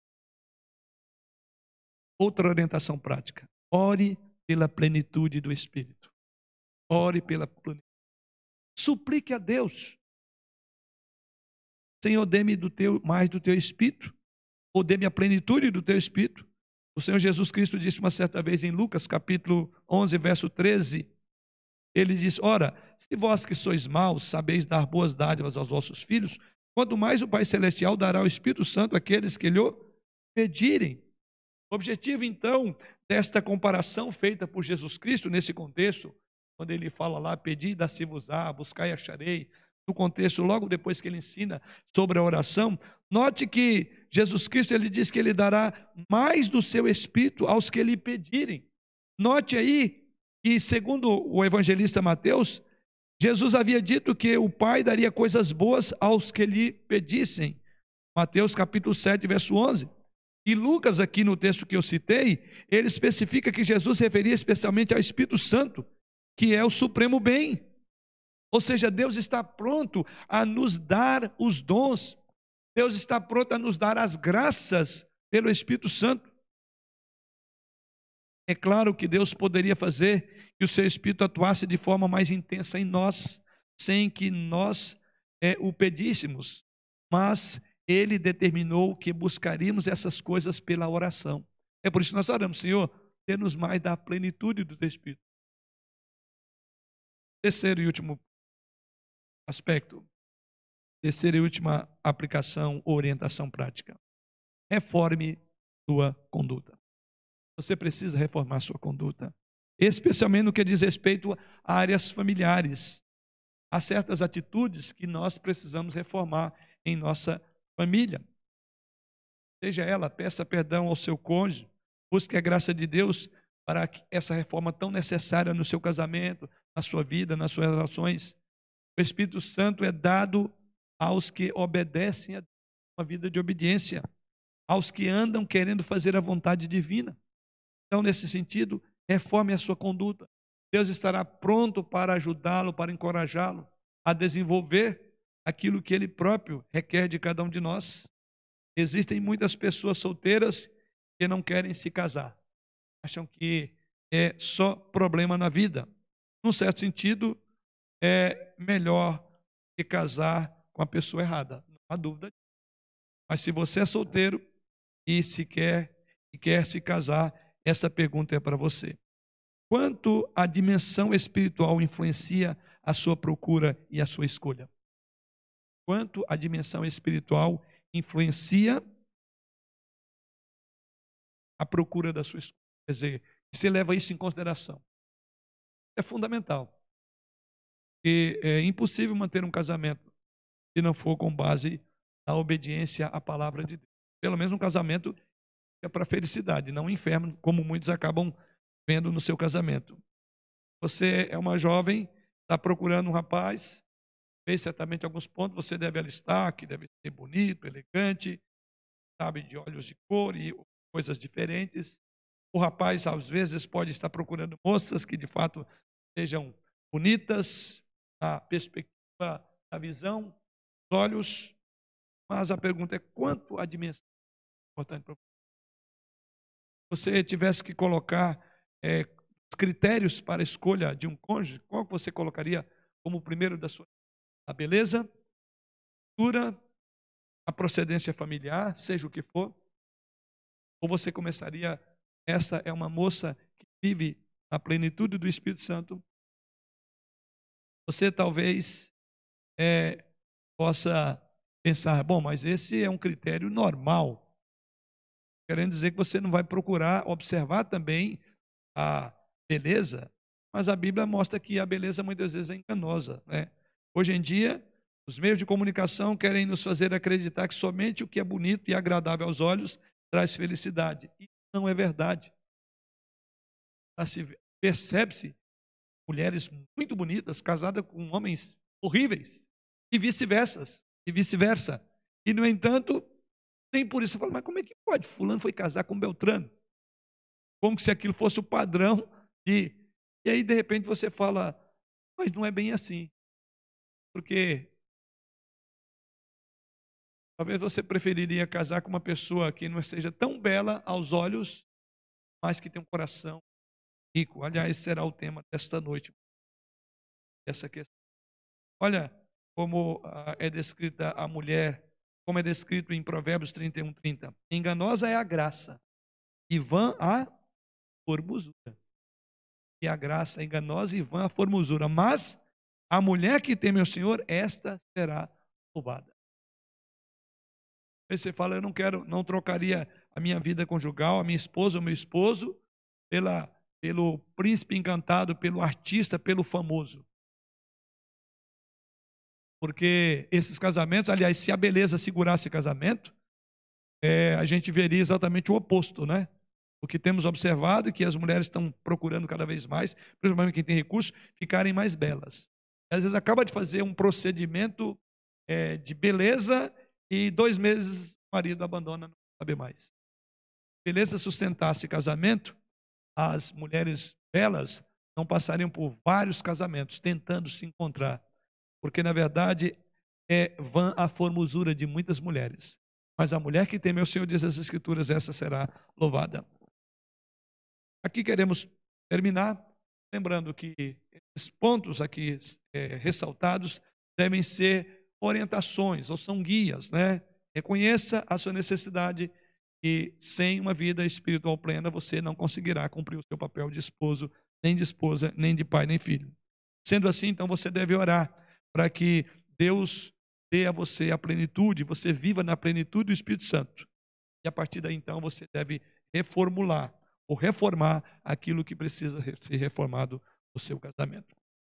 Outra orientação prática: ore pela plenitude do Espírito. Ore pela plenitude. Suplique a Deus. Senhor, dê-me do teu, mais do teu espírito, ou dê-me a plenitude do teu espírito. O Senhor Jesus Cristo disse uma certa vez em Lucas, capítulo 11, verso 13, ele diz: Ora, se vós que sois maus sabeis dar boas dádivas aos vossos filhos, quanto mais o Pai Celestial dará o Espírito Santo àqueles que lhe pedirem. Objetivo, então, desta comparação feita por Jesus Cristo nesse contexto quando ele fala lá, pedi, dá-se-vos-á, buscai e acharei, no contexto, logo depois que ele ensina sobre a oração, note que Jesus Cristo ele diz que ele dará mais do seu espírito aos que lhe pedirem. Note aí que, segundo o evangelista Mateus, Jesus havia dito que o Pai daria coisas boas aos que lhe pedissem. Mateus capítulo 7, verso 11. E Lucas, aqui no texto que eu citei, ele especifica que Jesus referia especialmente ao Espírito Santo, que é o supremo bem. Ou seja, Deus está pronto a nos dar os dons, Deus está pronto a nos dar as graças pelo Espírito Santo. É claro que Deus poderia fazer que o seu Espírito atuasse de forma mais intensa em nós, sem que nós é, o pedíssemos, mas Ele determinou que buscaríamos essas coisas pela oração. É por isso que nós oramos, Senhor, dê-nos mais da plenitude do Teu Espírito. Terceiro e último aspecto. Terceira e última aplicação orientação prática. Reforme sua conduta. Você precisa reformar sua conduta, especialmente no que diz respeito a áreas familiares. Há certas atitudes que nós precisamos reformar em nossa família. Seja ela, peça perdão ao seu cônjuge, busque a graça de Deus para essa reforma tão necessária no seu casamento, na sua vida, nas suas relações. O Espírito Santo é dado aos que obedecem a uma vida de obediência, aos que andam querendo fazer a vontade divina. Então, nesse sentido, reforme a sua conduta. Deus estará pronto para ajudá-lo, para encorajá-lo a desenvolver aquilo que ele próprio requer de cada um de nós. Existem muitas pessoas solteiras que não querem se casar, acham que é só problema na vida num certo sentido, é melhor que casar com a pessoa errada. Não há dúvida. Mas se você é solteiro e se quer e quer se casar, essa pergunta é para você. Quanto a dimensão espiritual influencia a sua procura e a sua escolha? Quanto a dimensão espiritual influencia a procura da sua escolha? Quer dizer, você leva isso em consideração. É fundamental. E é impossível manter um casamento se não for com base na obediência à palavra de Deus. Pelo menos um casamento é para felicidade, não um inferno, como muitos acabam vendo no seu casamento. Você é uma jovem, está procurando um rapaz, vê certamente alguns pontos, você deve alistar, que deve ser bonito, elegante, sabe, de olhos de cor e coisas diferentes. O rapaz, às vezes, pode estar procurando moças que, de fato, sejam bonitas, na perspectiva, na visão, nos olhos, mas a pergunta é quanto a dimensão é importante para você. você tivesse que colocar é, critérios para a escolha de um cônjuge, qual você colocaria como o primeiro da sua? A beleza, a cultura, a procedência familiar, seja o que for? Ou você começaria, essa é uma moça que vive a plenitude do Espírito Santo? Você talvez é, possa pensar, bom, mas esse é um critério normal. Querendo dizer que você não vai procurar observar também a beleza, mas a Bíblia mostra que a beleza muitas vezes é enganosa. Né? Hoje em dia, os meios de comunicação querem nos fazer acreditar que somente o que é bonito e agradável aos olhos traz felicidade. E não é verdade. Percebe-se mulheres muito bonitas casadas com homens horríveis e vice-versa, e vice-versa. E no entanto, nem por isso eu falo, mas como é que pode? Fulano foi casar com Beltrano como se aquilo fosse o padrão de. E aí, de repente, você fala, mas não é bem assim. Porque talvez você preferiria casar com uma pessoa que não seja tão bela aos olhos, mas que tem um coração rico. Aliás, será o tema desta noite. Essa questão. Olha como ah, é descrita a mulher, como é descrito em Provérbios 31, 30. Enganosa é a graça, e vã a formosura. E a graça é enganosa e vã a formosura. Mas a mulher que teme o Senhor, esta será louvada. Aí você fala, eu não quero, não trocaria a minha vida conjugal, a minha esposa, o meu esposo, pela, pelo príncipe encantado, pelo artista, pelo famoso. Porque esses casamentos, aliás, se a beleza segurasse casamento, é, a gente veria exatamente o oposto, né? O que temos observado é que as mulheres estão procurando cada vez mais, principalmente quem tem recursos, ficarem mais belas. Às vezes acaba de fazer um procedimento é, de beleza e dois meses o marido abandona, não sabe mais. Beleza sustentasse casamento, as mulheres belas não passariam por vários casamentos tentando se encontrar, porque na verdade é vã a formosura de muitas mulheres. Mas a mulher que teme o Senhor, diz as Escrituras, essa será louvada. Aqui queremos terminar lembrando que esses pontos aqui é, ressaltados devem ser orientações ou são guias, né? Reconheça a sua necessidade e sem uma vida espiritual plena você não conseguirá cumprir o seu papel de esposo, nem de esposa, nem de pai, nem filho. Sendo assim, então você deve orar para que Deus dê a você a plenitude, você viva na plenitude do Espírito Santo. E a partir daí, então, você deve reformular ou reformar aquilo que precisa ser reformado no seu casamento.